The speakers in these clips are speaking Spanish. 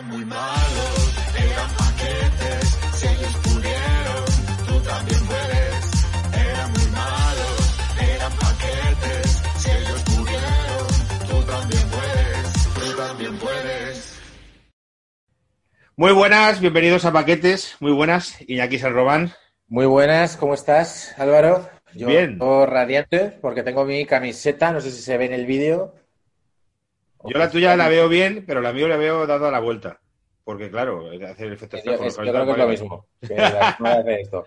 Eran muy malos, eran paquetes, si ellos pudieron, tú también puedes. Eran muy malos, eran paquetes, si ellos pudieron, tú también puedes, tú también puedes. Muy buenas, bienvenidos a Paquetes. Muy buenas, Iñaki San Muy buenas, ¿cómo estás, Álvaro? Yo Bien. radiante porque tengo mi camiseta, no sé si se ve en el vídeo. Yo la tuya la veo bien, pero la mía la veo dado a la vuelta. Porque, claro, hacer el efecto Yo, espejo. creo que es lo mismo. que la esto.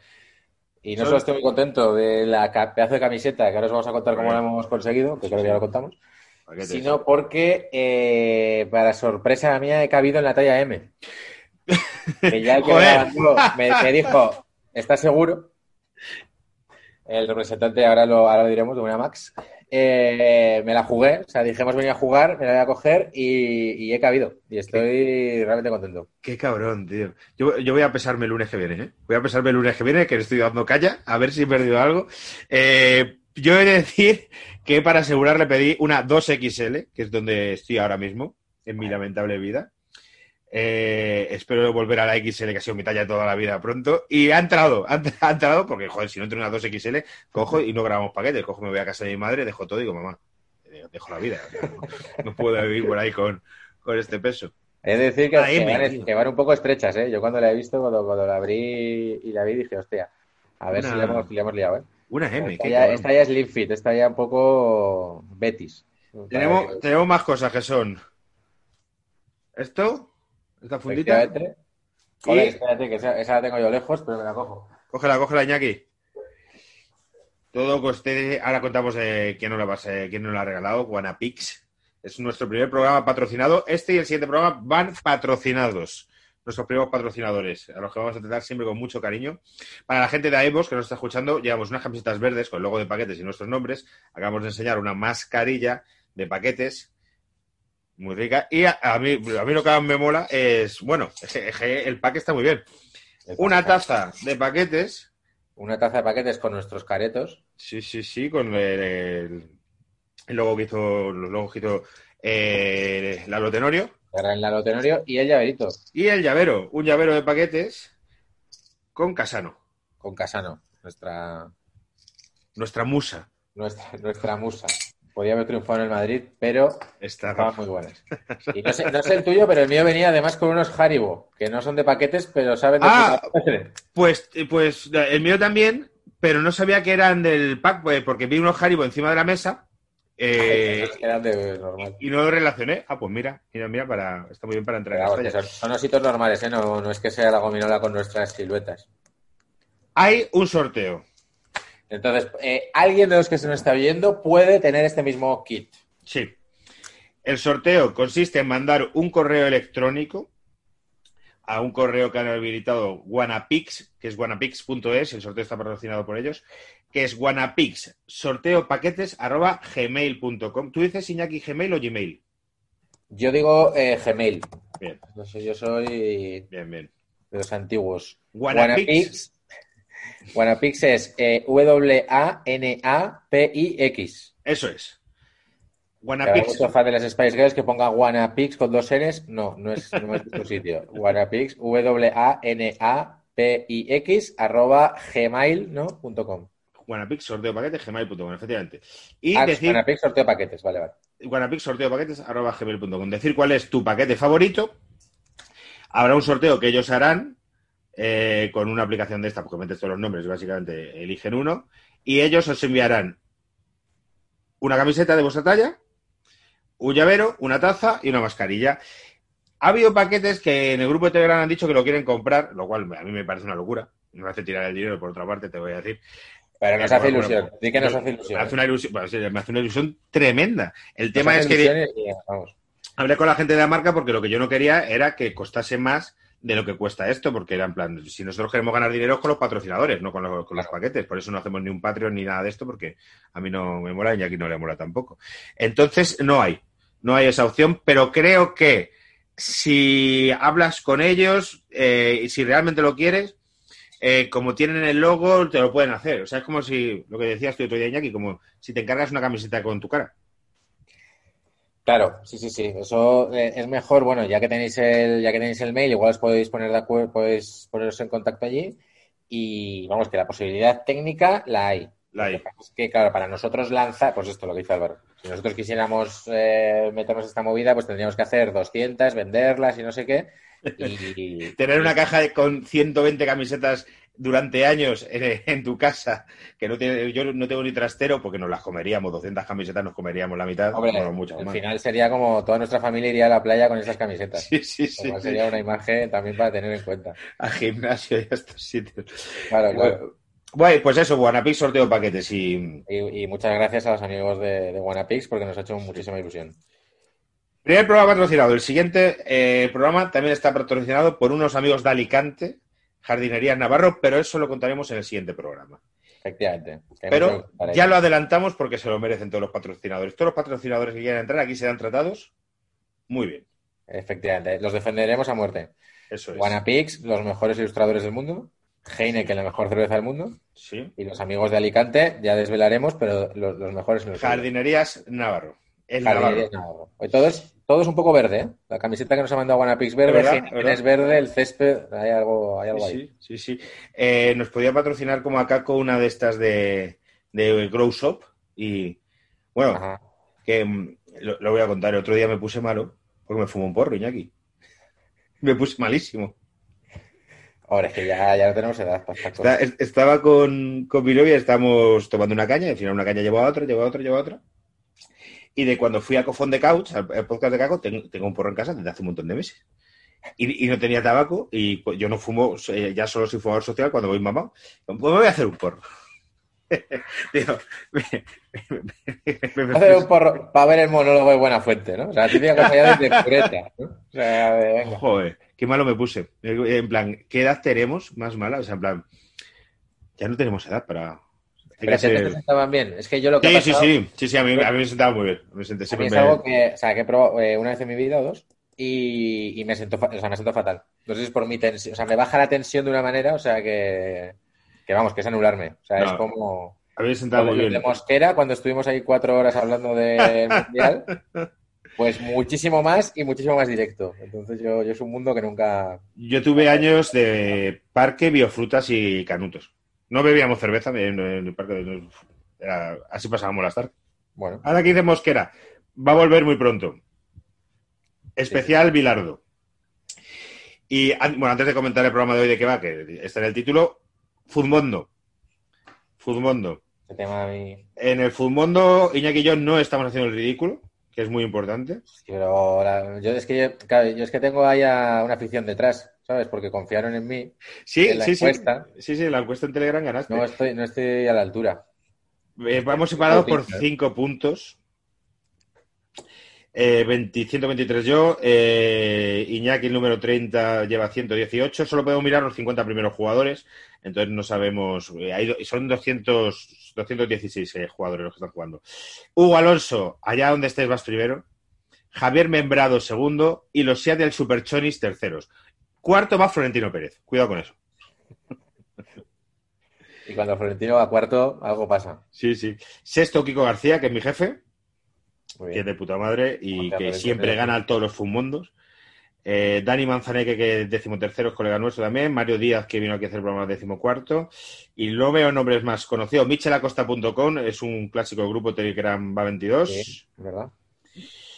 Y no solo estoy muy contento de la pedazo de camiseta, que ahora os vamos a contar cómo la hemos conseguido, que creo que ya lo contamos, sino porque, eh, para sorpresa mía, he cabido en la talla M. Que ya el que me dijo, ¿estás seguro? El representante, ahora lo, ahora lo diremos, de una Max. Eh, me la jugué, o sea, dijimos venir a jugar, me la voy a coger y, y he cabido. Y estoy realmente contento. Qué cabrón, tío. Yo, yo voy a pesarme el lunes que viene, ¿eh? Voy a pesarme el lunes que viene, que le estoy dando calla, a ver si he perdido algo. Eh, yo he de decir que para asegurar le pedí una 2XL, que es donde estoy ahora mismo, en mi lamentable vida. Eh, espero volver a la XL, que ha sido mi talla toda la vida pronto. Y ha entrado, ha, ha entrado, porque, joder, si no entro en una 2XL, cojo y no grabamos paquetes. Cojo, me voy a casa de mi madre, dejo todo y digo, mamá, eh, dejo la vida. No, no puedo vivir por ahí con, con este peso. Es decir, que, que van, tío. que van un poco estrechas, ¿eh? Yo cuando la he visto, cuando, cuando la abrí y la vi, dije, hostia, a ver Una- si la hemos, si la hemos liado, ¿eh? Una M, Esta ya, esta ya es Slim Fit, esta ya un poco Betis. Tenemos, tenemos más cosas que son esto, esta fundita. Joder, Y- espérate, que esa, esa la tengo yo lejos, pero me la cojo. Cógela, cógela, Iñaki. Todo coste. Ahora contamos eh, quién, nos la, va a- quién nos la ha regalado, Guanapix. Es nuestro primer programa patrocinado. Este y el siguiente programa van patrocinados. Nuestros primeros patrocinadores, a los que vamos a tratar siempre con mucho cariño. Para la gente de AEVOS que nos está escuchando, llevamos unas camisetas verdes con el logo de paquetes y nuestros nombres. Acabamos de enseñar una mascarilla de paquetes muy rica. Y a, a mí, a mí lo que más me mola es, bueno, el pack está muy bien. Una taza de paquetes Una taza de paquetes con nuestros caretos. Sí, sí, sí, con el, el, el logo que hizo, los logos que hizo eh, Lalo Tenorio. Ahora en la Tenorio y el llaverito Y el llavero, un llavero de paquetes con Casano, con Casano, nuestra, nuestra musa. nuestra, nuestra musa. Podía haber triunfado en el Madrid, pero Está estaban muy buenas. Y no sé, no sé el tuyo, pero el mío venía además con unos Haribo, que no son de paquetes, pero saben de Ah. Pues, pues el mío también, pero no sabía que eran del pack, pues, porque vi unos Haribo encima de la mesa eh, de normal. y no lo relacioné. Ah, pues mira, mira, mira, para, está muy bien para entrar son ositos normales, ¿eh? No, no es que sea la gominola con nuestras siluetas. Hay un sorteo. Entonces, eh, alguien de los que se nos está viendo puede tener este mismo kit. Sí. El sorteo consiste en mandar un correo electrónico a un correo que han habilitado Guanapix, que es guanapix.es, el sorteo está patrocinado por ellos, que es guanapix, sorteo paquetes, arroba gmail.com. ¿Tú dices Iñaki Gmail o Gmail? Yo digo eh, Gmail. Bien, No sé, yo soy bien, bien. de los antiguos. Guanapix. Guanapix es eh, W-A-N-A-P-I-X. Eso es. Hay Guanapix. muchos fans de las Spice Girls que pongan Guanapix con dos N's. No, no es, no es sitio. Guanapix, W-A-N-A-P-I-X, arroba gmail, ¿no? Punto com. Guanapix, sorteo paquetes, gmail.com, efectivamente. Y Ah, decir Guanapix, sorteo paquetes, vale, vale. Guanapix sorteo paquetes arroba gmail.com. Decir cuál es tu paquete favorito. Habrá un sorteo que ellos harán eh, con una aplicación de esta, porque metes todos los nombres básicamente eligen uno. Y ellos os enviarán una camiseta de vuestra talla, un llavero, una taza y una mascarilla. Ha habido paquetes que en el grupo de Telegram han dicho que lo quieren comprar, lo cual a mí me parece una locura. Me hace tirar el dinero, por otra parte, te voy a decir. Pero nos hace ilusión. Di que nos me- hace ilusión. Me hace una ilusión, bueno, sí, me hace una ilusión tremenda. El Nos tema es que hablé con la gente de la marca porque lo que yo no quería era que costase más de lo que cuesta esto, porque era en plan, si nosotros queremos ganar dinero es con los patrocinadores, no con los, con los paquetes. Por eso no hacemos ni un Patreon ni nada de esto, porque a mí no me mola y aquí no le mola tampoco. Entonces, no hay, no hay esa opción, pero creo que si hablas con ellos eh, y si realmente lo quieres, eh, como tienen el logo, te lo pueden hacer. O sea, es como si, lo que decías tú otro día, Iñaki, como si te encargas una camiseta con tu cara. Claro, sí, sí, sí. Eso eh, es mejor, bueno, ya que tenéis el, ya que tenéis el mail, igual os podéis poner de acuerdo, podéis poneros en contacto allí. Y vamos, que la posibilidad técnica la hay. La hay. Es que, claro, para nosotros lanzar, pues esto lo que dice Álvaro. Si nosotros quisiéramos eh, meternos esta movida, pues tendríamos que hacer 200, venderlas y no sé qué. Y, Tener una caja con 120 camisetas durante años en, en tu casa, que no tiene, yo no tengo ni trastero porque nos las comeríamos, 200 camisetas nos comeríamos la mitad, Hombre, bueno, al más. final sería como toda nuestra familia iría a la playa con esas camisetas. Sí, sí, sí, sería una imagen también para tener en cuenta. A gimnasio y a estos sitios. Claro, claro. Bueno, bueno, pues eso, Guanapix sorteo paquetes y Y, y muchas gracias a los amigos de, de Wanapix porque nos ha hecho muchísima ilusión. Primer programa patrocinado. El siguiente eh, programa también está patrocinado por unos amigos de Alicante, Jardinería Navarro, pero eso lo contaremos en el siguiente programa. Efectivamente. Pero ya lo adelantamos porque se lo merecen todos los patrocinadores. Todos los patrocinadores que quieran entrar aquí serán tratados muy bien. Efectivamente. Los defenderemos a muerte. Eso es. Wanapix, los mejores ilustradores del mundo. Heineken, la mejor cerveza del mundo. Sí. Y los amigos de Alicante, ya desvelaremos, pero los, los mejores. Jardinerías Navarro. El Jardinería Navarro. Navarro. Hoy todo es, todo es un poco verde, ¿eh? La camiseta que nos ha mandado Wanapix verde, verdad, Heineken verdad. es verde, el césped, hay algo, hay algo ahí. Sí, sí, sí. Eh, nos podía patrocinar como a Caco una de estas de, de Grow Shop y bueno, Ajá. que mm, lo, lo voy a contar. El otro día me puse malo porque me fumó un porro, Iñaki. Me puse malísimo. Ahora es que ya, ya no tenemos edad para Está- estaba con, con mi novia, estábamos tomando una caña, y al final una caña llevó a otra, llevó a otra, llevó a otra. Y de cuando fui a Cofón de Couch, al, podcast de Caco, tengo, tengo un porro en casa desde hace un montón de meses. Y, y no tenía tabaco, y pues, yo no fumo, ya solo soy fumador social cuando voy mamado. Pues me voy a hacer un porro. Digo, me- me- me- Hacer un porro para ver el monólogo de Buena Fuente, ¿no? O sea, típica cosa ya de pureta, ¿no? O sea, de. Joder, qué malo me puse. En plan, ¿qué edad tenemos más mala? O sea, en plan, ya no tenemos edad para... Pero ser- te sentaban bien. Es que yo lo que Sí, sí, sí, sí, sí, a mí, a mí me sentaba muy bien. Me senté siempre es algo que, o sea, que he probado eh, una vez en mi vida o dos y, y me siento, fa- o sea, me siento fatal. Si es por mi tensión, o sea, me baja la tensión de una manera, o sea, que, que vamos, que es anularme. O sea, No. es como A mí me sentaba muy bien. de Mosquera cuando estuvimos ahí cuatro horas hablando del mundial. Pues muchísimo más y muchísimo más directo. Entonces yo, yo es un mundo que nunca... Yo tuve años de parque, biofrutas y canutos. No bebíamos cerveza en el parque. era- así pasábamos las tardes. Bueno, Ahora que dice Mosquera, va a volver muy pronto. Especial Bilardo. Y bueno, antes de comentar el programa de hoy de qué va, que está en el título, a mí... En el Fudmondo, Iñaki y yo no estamos haciendo el ridículo, que es muy importante. Pero la- yo es que yo, claro, yo es que tengo ahí a una afición detrás, ¿sabes? Porque confiaron en mí. Sí, En la sí, sí. encuesta. Sí, sí, la encuesta en Telegram ganaste. No estoy, no estoy a la altura. Eh, vamos separados por. 5 puntos. Eh, 20 123 yo. eh, Iñaki, el número 30, lleva 118. Solo podemos mirar los 50 primeros jugadores. Entonces no sabemos. eh, hay son 200, 216 eh, jugadores los que están jugando. Hugo Alonso, allá donde estés, vas primero. Javier Membrado, segundo. Y los Seattle Superchonis, terceros. Cuarto va Florentino Pérez. Cuidado con eso. Y cuando Florentino va cuarto, algo pasa. Sí, sí. Sexto, Kiko García, que es mi jefe. Que es de puta madre y que siempre gana todos los fumondos. Eh, Dani Manzaneque, que es decimotercero, es colega nuestro también. Mario Díaz, que vino aquí a hacer el programa decimocuarto. Y no veo nombres más conocidos. Michelacosta.com es un clásico grupo Telegram Va22. Sí, ¿verdad?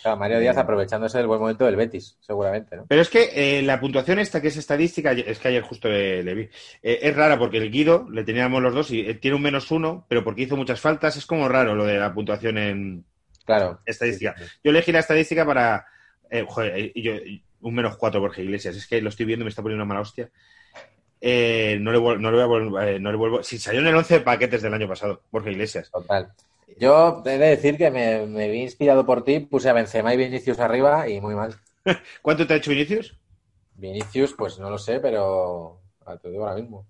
Claro, Mario Díaz aprovechándose del buen momento del Betis, seguramente, ¿no? Pero es que eh, la puntuación esta, que es estadística, es que ayer justo le, le vi, eh, es rara porque el Guido le teníamos los dos y eh, tiene un menos uno, pero porque hizo muchas faltas, es como raro lo de la puntuación en, Claro. Estadística. Sí, sí, sí. Yo elegí la estadística para. eh, joder, eh, yo, un menos cuatro Borja Iglesias. Es que lo estoy viendo y me está poniendo una mala hostia. Eh, no, le, no le voy a eh, no le vuelvo. Si salió en el 11 de paquetes del año pasado, Borja Iglesias. Total. Yo he de decir que me, me vi inspirado por ti, puse a Benzema y Vinicius arriba y muy mal. ¿Cuánto te ha hecho Vinicius? Vinicius, pues no lo sé, pero te digo ahora mismo.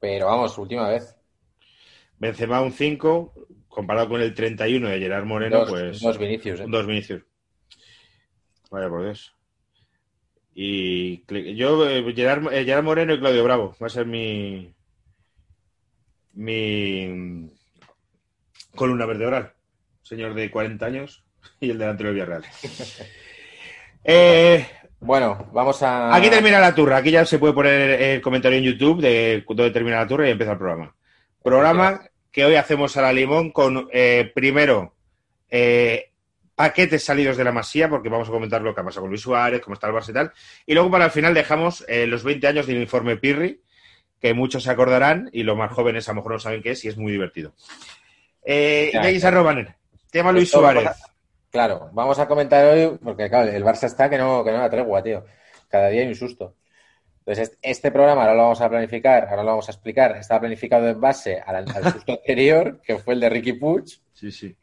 Pero vamos, última vez. Benzema un 5, comparado con el 31 de Gerard Moreno, Dos, pues dos Vinicius, ¿eh? dos Vinicius. Vaya por Dios. Y yo, eh, Gerard, eh, Gerard Moreno y Claudio Bravo, va a ser mi mi columna vertebral. Señor de 40 años y el delantero del Villarreal. Eh, Bueno, vamos a. Aquí termina la turra. Aquí ya se puede poner el comentario en YouTube de dónde termina la turra y empieza el programa. Programa que hoy hacemos a la limón con, eh, primero, eh, paquetes salidos de la masía, porque vamos a comentar lo que ha pasado con Luis Suárez, cómo está el Barça y tal. Y luego para el final dejamos eh, los 20 años del informe Pirri, que muchos se acordarán y los más jóvenes a lo mejor no saben qué es y es muy divertido. Eh, Ya, Yanis ya. Arrobaner, tema Luis Esto Suárez. a- Claro, vamos a comentar hoy, porque claro, el Barça está que no, que no da tregua, tío. Cada día hay un susto. Entonces, este- programa ahora lo vamos a planificar, ahora lo vamos a explicar. Está planificado en base al, al susto anterior, que fue el de Ricky Puig, Sí, sí.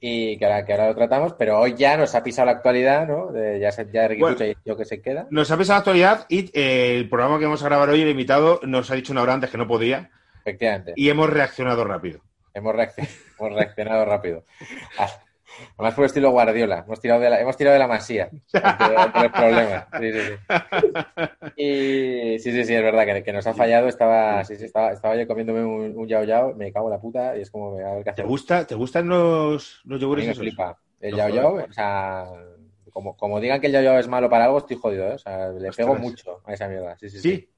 y que ahora, que ahora lo tratamos, pero hoy ya nos ha pisado la actualidad, ¿no? De- ya, se- ya Ricky Bueno. Puig ha dicho que se queda. Nos ha pesado la actualidad y eh, el programa que vamos a grabar hoy, el invitado, nos ha dicho una hora antes que no podía Efectivamente. y hemos reaccionado rápido. Hemos, reacc- hemos reaccionado rápido. Ah, Además fue estilo Guardiola. Hemos tirado de la, hemos tirado de la masía ante los problemas. Sí, sí, sí. Y sí, sí, sí, es verdad que, que nos ha fallado. Estaba, sí, sí, estaba, estaba yo comiéndome un, un yao yao, me cago en la puta y es como, a ver qué ¿Te, hacer. gusta, ¿Te gustan los, los A yogures mí me esos? flipa. El No yao yao, o sea, como, como digan que el yao yao es malo para algo, estoy jodido, ¿eh? O sea, le pego mucho a esa mierda. Sí, sí, Sí. sí.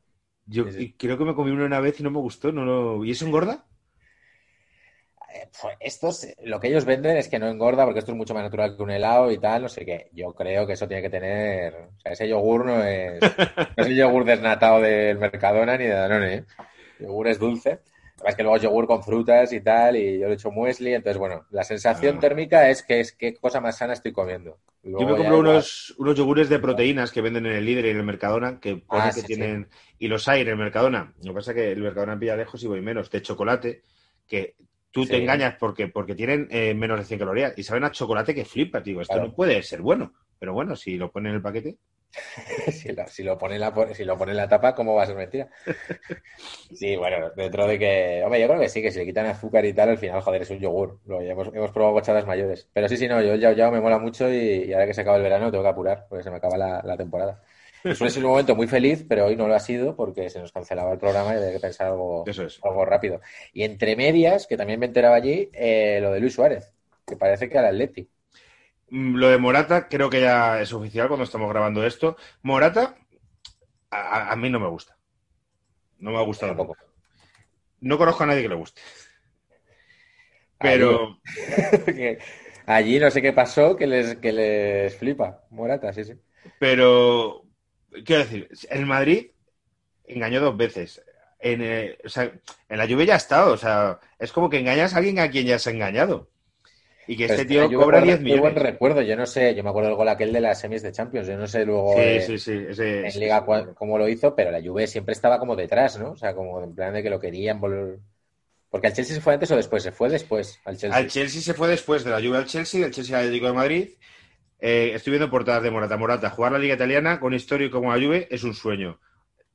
Yo Sí, sí. y creo que me comí uno una vez y no me gustó. No, no... ¿Y eso engorda? Estos, lo que ellos venden es que no engorda porque esto es mucho más natural que un helado y tal, no sé qué. Yo creo que eso tiene que tener, o sea, ese yogur no es, no es el yogur desnatado del Mercadona ni de Danone, ¿eh? El yogur es dulce. Lo que pasa es que luego es yogur con frutas y tal, y yo le echo muesli, entonces bueno, la sensación Ah. térmica es que es qué cosa más sana estoy comiendo. Luego Yo me compro unos, unos yogures de proteínas que venden en el Líder y en el Mercadona, que pone Ah, que sí, tienen... Y los hay en el Mercadona. Lo que pasa es que el Mercadona pilla lejos y voy menos. De chocolate, que tú te engañas porque, porque tienen eh, menos de 100 calorías. Y saben a chocolate que flipa, digo. Esto Claro. no puede ser bueno. Pero bueno, si lo ponen en el paquete... si, lo, si lo pone en la, si lo pone en la tapa, ¿cómo va a ser mentira? Sí, bueno, dentro de que. Hombre, yo creo que sí, que si le quitan azúcar y tal, al final, joder, es un yogur. Lo, hemos, hemos probado gochadas mayores. Pero sí, sí, no, yo el Yao Yao me mola mucho y, y ahora que se acaba el verano tengo que apurar, porque se me acaba la, la temporada. Suele ser un momento muy feliz, pero hoy no lo ha sido porque se nos cancelaba el programa y había que pensar algo, Eso es. algo rápido. Y entre medias, que también me enteraba allí, eh, lo de Luis Suárez, que parece que al Atleti. Mm, Lo de Morata creo que ya es oficial cuando estamos grabando esto. Morata, a, mí no me gusta. No me ha gustado Tampoco. nunca. No conozco a nadie que le guste. Pero Que allí no sé qué pasó, que les, que les flipa. Morata, sí, sí. Pero, quiero decir, el Madrid engañó dos veces. En, eh, o sea, en la lluvia ya ha estado. O sea, es como que engañas a alguien a quien ya se ha engañado. Y que este es que tío Juve cobra guarda 10 muy buen millones. recuerdo, yo no sé, yo me acuerdo del gol aquel de las semis de Champions, yo no sé luego Sí, eh, sí, sí. ese- en Liga cómo lo hizo, pero la Juve siempre estaba como detrás, ¿no? O sea, como en plan de que lo querían volver. Porque al Chelsea se fue antes o después, se fue después al Chelsea. Al Chelsea se fue después de la lluvia al Chelsea, del Chelsea al Atlético de Madrid. Eh, estoy viendo portadas de Morata. Morata, jugar la Liga Italiana con histórico como la Juve es un sueño.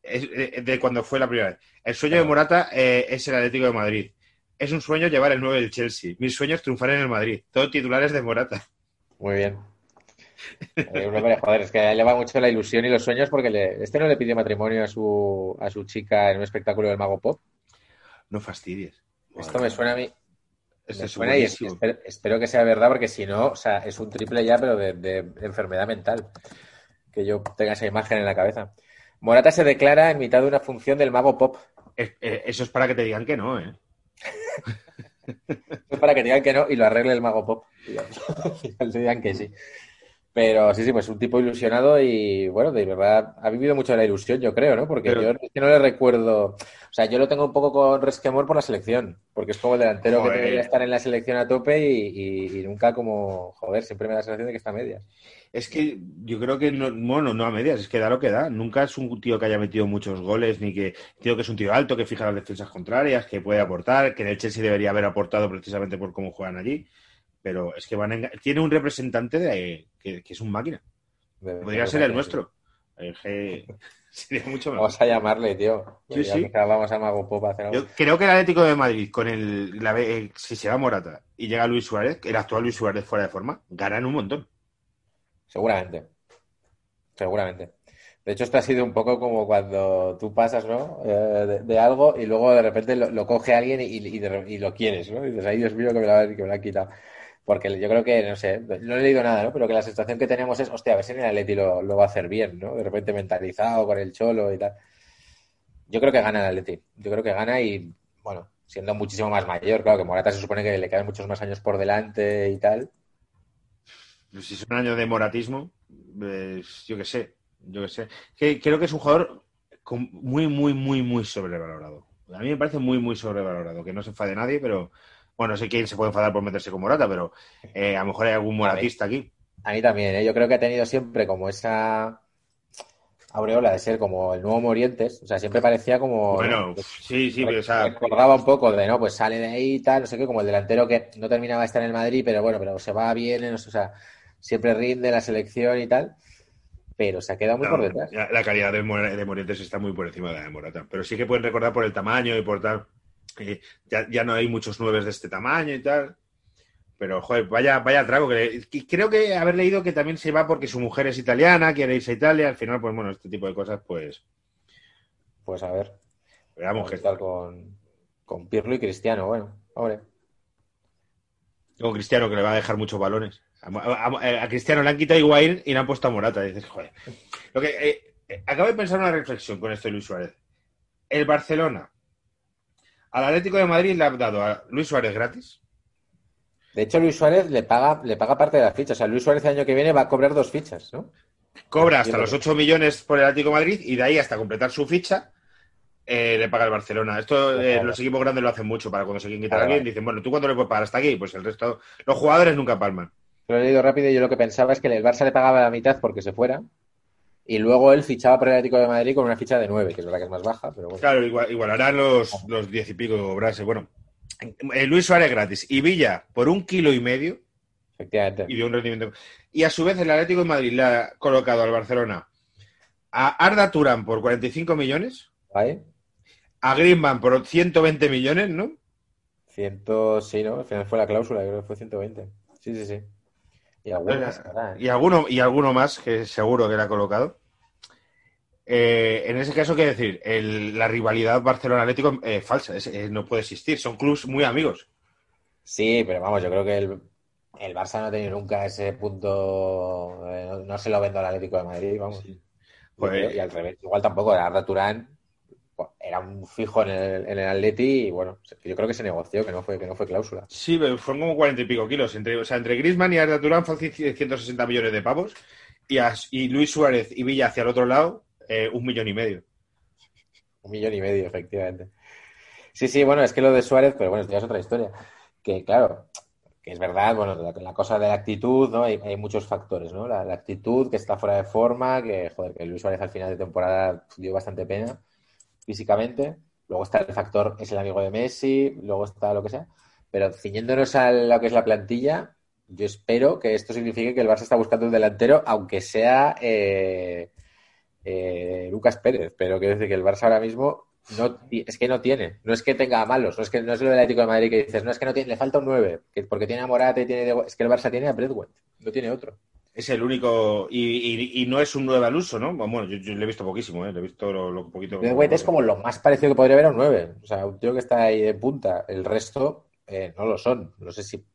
Es, eh, de cuando fue la primera vez. El sueño de. Morata eh, es el Atlético de Madrid. Es un sueño llevar el 9 del Chelsea. Mi sueño es triunfar en el Madrid. Todo titulares de Morata. Muy bien. Eh, hombre, joder, es que a él le va mucho la ilusión y los sueños porque le- este no le pidió matrimonio a su, a su chica en un espectáculo del Mago Pop. No fastidies. Esto me suena a mí, Este es y es- espero, espero que sea verdad porque si no, o sea, es un triple ya, pero de, de enfermedad mental. Que yo tenga esa imagen en la cabeza. Morata se declara en mitad de una función del Mago Pop. Eh, Eso es para que te digan que no, ¿eh? Es para que digan que no y lo arregle el Mago Pop. Y al final te digan que sí. Pero sí, sí, pues un tipo ilusionado y bueno, de verdad ha vivido mucho de la ilusión, yo creo, ¿no? Porque Pero- yo es que no le recuerdo. O sea, yo lo tengo un poco con resquemor por la selección, porque es como el delantero Joder. que debería estar en la selección a tope y, y- y nunca como, joder, siempre me da la sensación de que está a medias. Es que yo creo que, no, bueno, no a medias, es que da lo que da. Nunca es un tío que haya metido muchos goles, ni que tío que es un tío alto, que fija las defensas contrarias, que puede aportar, que en el Chelsea debería haber aportado precisamente por cómo juegan allí. Pero es que van a tiene un representante de, que, que es un máquina. De- Podría ser el nuestro. Que sería mucho mejor. Vamos a llamarle, tío. Sí, sí. Vamos a Mago Pop a hacer algo. Yo creo que el Atlético de Madrid, con el, la- eh, si se va Morata y llega Luis Suárez, el actual Luis Suárez fuera de forma, ganan un montón. Seguramente. Seguramente. De hecho, esto ha sido un poco como cuando tú pasas, ¿no? Eh, de, de algo y luego de repente lo, lo coge alguien y, y de- y lo quieres, ¿no? Y dices, ay, Dios mío, que me lo, que me lo han quitado. Porque yo creo que, no sé, no he leído nada, ¿no? Pero que la sensación que tenemos es, hostia, a ver si en el Atleti lo, lo va a hacer bien, ¿no? De repente mentalizado con el cholo y tal. Yo creo que gana el Atleti. Yo creo que gana y, bueno, siendo muchísimo más mayor, claro, que Morata se supone que le quedan muchos más años por delante y tal. Si es un año de moratismo, pues, yo qué sé, yo qué sé. Que, creo que es un jugador muy, muy, muy, muy sobrevalorado. A mí me parece muy, muy sobrevalorado. Que no se enfade nadie, pero bueno, no sé quién se puede enfadar por meterse con Morata, pero eh, a lo mejor hay algún moratista aquí. A mí también, ¿eh? Yo creo que ha tenido siempre como esa aureola de ser como el nuevo Morientes. O sea, siempre parecía como. Bueno, ¿no? sí, sí, pero, o sea, Recordaba un poco de, ¿no? Pues sale de ahí y tal, no sé qué, como el delantero que no terminaba de estar en el Madrid, pero bueno, pero se va bien, o sea, siempre rinde la selección y tal. Pero se ha quedado muy no, por detrás. la, la calidad de, Mor- de Morientes está muy por encima de la de Morata. Pero sí que pueden recordar por el tamaño y por tal. Eh, ya, ya no hay muchos nueves de este tamaño y tal. Pero, joder, vaya, vaya trago. Que creo que haber leído que también se va porque su mujer es italiana, quiere irse a Italia. Al final, pues bueno, este tipo de cosas, pues. Pues a ver. Veamos a estar con, con Pirlo y Cristiano, bueno, hombre. Con Cristiano, que le va a dejar muchos balones. A, a- a Cristiano le han quitado Higuaín y le han puesto a Morata. Dices, joder. Lo que, eh, eh, acabo de pensar una reflexión con esto de Luis Suárez. El Barcelona al Atlético de Madrid le ha dado a Luis Suárez gratis. De hecho, Luis Suárez le paga, le paga parte de las fichas. O sea, Luis Suárez el año que viene va a cobrar dos fichas, ¿no? Cobra hasta los 8 millones por el Atlético de Madrid y de ahí hasta completar su ficha eh, le paga el Barcelona. Esto eh, Claro. los equipos grandes lo hacen mucho para cuando se quieren quitar a alguien. Dicen, bueno, ¿tú cuánto le puedes pagar hasta aquí? Pues el resto, los jugadores nunca palman. Lo he leído rápido y yo lo que pensaba es que el Barça le pagaba la mitad porque se fuera y luego él fichaba por el Atlético de Madrid con una ficha de 9, que es verdad que es más baja, pero bueno. Claro, igual, igualarán los, los 10 y pico Brase. Bueno, eh, Luis Suárez gratis y Villa por un kilo y medio Efectivamente. y de un rendimiento. Y a su vez el Atlético de Madrid le ha colocado al Barcelona a Arda Turán por 45 millones, ¿Vale? a Griezmann por 120 millones, ¿no? Ciento, sí, ¿no? Al final fue la cláusula, creo que fue 120. Sí, sí, sí. Y ¿verdad? Y alguno, y alguno más que seguro que le ha colocado. Eh, en ese caso, ¿qué decir? El- la rivalidad Barcelona-Atlético es falsa, es- eh, no puede existir. Son clubes muy amigos. Sí, pero vamos, yo creo que el, el Barça no ha tenido nunca ese punto, eh, no, no se lo vendo al Atlético de Madrid, vamos. Pues- y al revés, igual tampoco, Arda Turán pues, era un fijo en el, en el Atleti y bueno, yo creo que se negoció, que no fue, que no fue cláusula. Sí, pero fueron como 40 y pico kilos. Entre, o sea, entre Griezmann y Arda Turán fue 160 millones de pavos. Y, a- y Luis Suárez y Villa hacia el otro lado, eh, un millón y medio. Un millón y medio, efectivamente. Sí, sí, bueno, es que lo de Suárez, pero bueno, esto ya es otra historia. Que claro, que es verdad, bueno, la, cosa de la actitud, ¿no? Hay, hay muchos factores, ¿no? La, la actitud, que está fuera de forma, que, joder, que Luis Suárez al final de temporada dio bastante pena físicamente. Luego está el factor, es el amigo de Messi, luego está lo que sea. Pero ciñéndonos a lo que es la plantilla, yo espero que esto signifique que el Barça está buscando un delantero, aunque sea eh, eh, Lucas Pérez. Pero quiero decir que el Barça ahora mismo no, es que no tiene. No es que tenga malos, no es que no es lo del Atlético de Madrid que dices, no es que no tiene, le falta un 9, que porque tiene a Morata y tiene. Es que el Barça tiene a Bradway, no tiene otro. Es el único. Y, y- y no es un nuevo al uso, ¿no? Bueno, yo, yo le he visto poquísimo, ¿eh? Le he visto lo, lo poquito. Bradway es como lo más parecido que podría haber a un 9. O sea, un tío que está ahí de punta. El resto eh, no lo son. No sé si.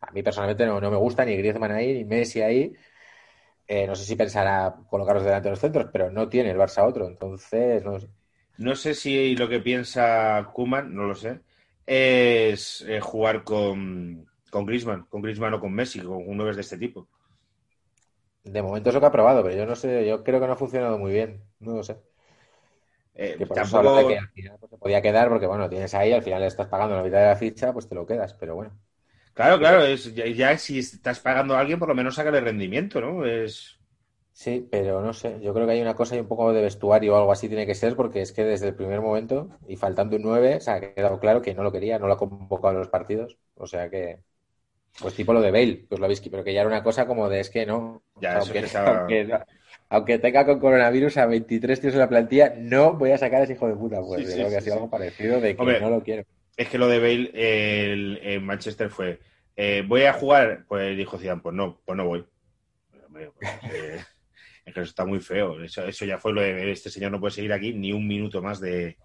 A mí personalmente no, no me gusta ni Griezmann ahí, ni Messi ahí. Eh, no sé si pensará colocarlos delante de los centros, pero no tiene el Barça otro. Entonces, no sé. No sé si lo que piensa Kuman, no lo sé, es eh, jugar con, con Griezmann, con Griezmann o con Messi, con un 9 de este tipo. De momento es lo que ha probado, pero yo no sé, yo creo que no ha funcionado muy bien. No lo sé. Eh, Que por tampoco... que al final pues, se podía quedar, porque bueno, tienes ahí, al final le estás pagando la mitad de la ficha, pues te lo quedas, pero bueno. Claro, claro, es, ya, ya si estás pagando a alguien, por lo menos sácale rendimiento, ¿no? Es... Sí, pero no sé, yo creo que hay una cosa y un poco de vestuario o algo así tiene que ser, porque es que desde el primer momento, y faltando un 9, o sea, ha quedado claro que no lo quería, no lo ha convocado en los partidos, o sea que, pues tipo lo de Bale, que os lo habéis, pero que ya era una cosa como de es que no, Ya, aunque, estaba- aunque- aunque tenga con coronavirus a 23 tíos en la plantilla, no voy a sacar a ese hijo de puta, pues Sí, yo sí, creo que ha sido algo parecido de que Hombre, no lo quiero. Es que lo de Bale el- en Manchester fue, eh, ¿voy a jugar? Pues dijo Zidane, pues no, pues no voy. Hombre, pues, eh, es que eso está muy feo. Eso, eso ya fue lo de este señor no puede seguir aquí ni un minuto más de,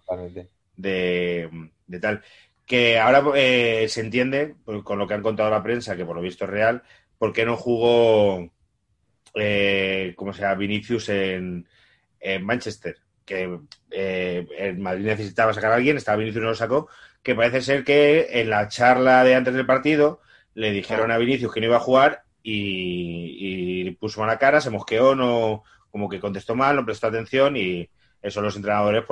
de, de tal. Que ahora eh, se entiende, pues, con lo que han contado la prensa, que por lo visto es real, por qué no jugó, eh, ¿cómo se llama? Vinicius en, en Manchester. Que eh, el Madrid necesitaba sacar a alguien, estaba Vinicius y no lo sacó. Que parece ser que en la charla de antes del partido le dijeron a Vinicius que no iba a jugar y, y puso mala cara, se mosqueó, no, como que contestó mal, no prestó atención y eso los entrenadores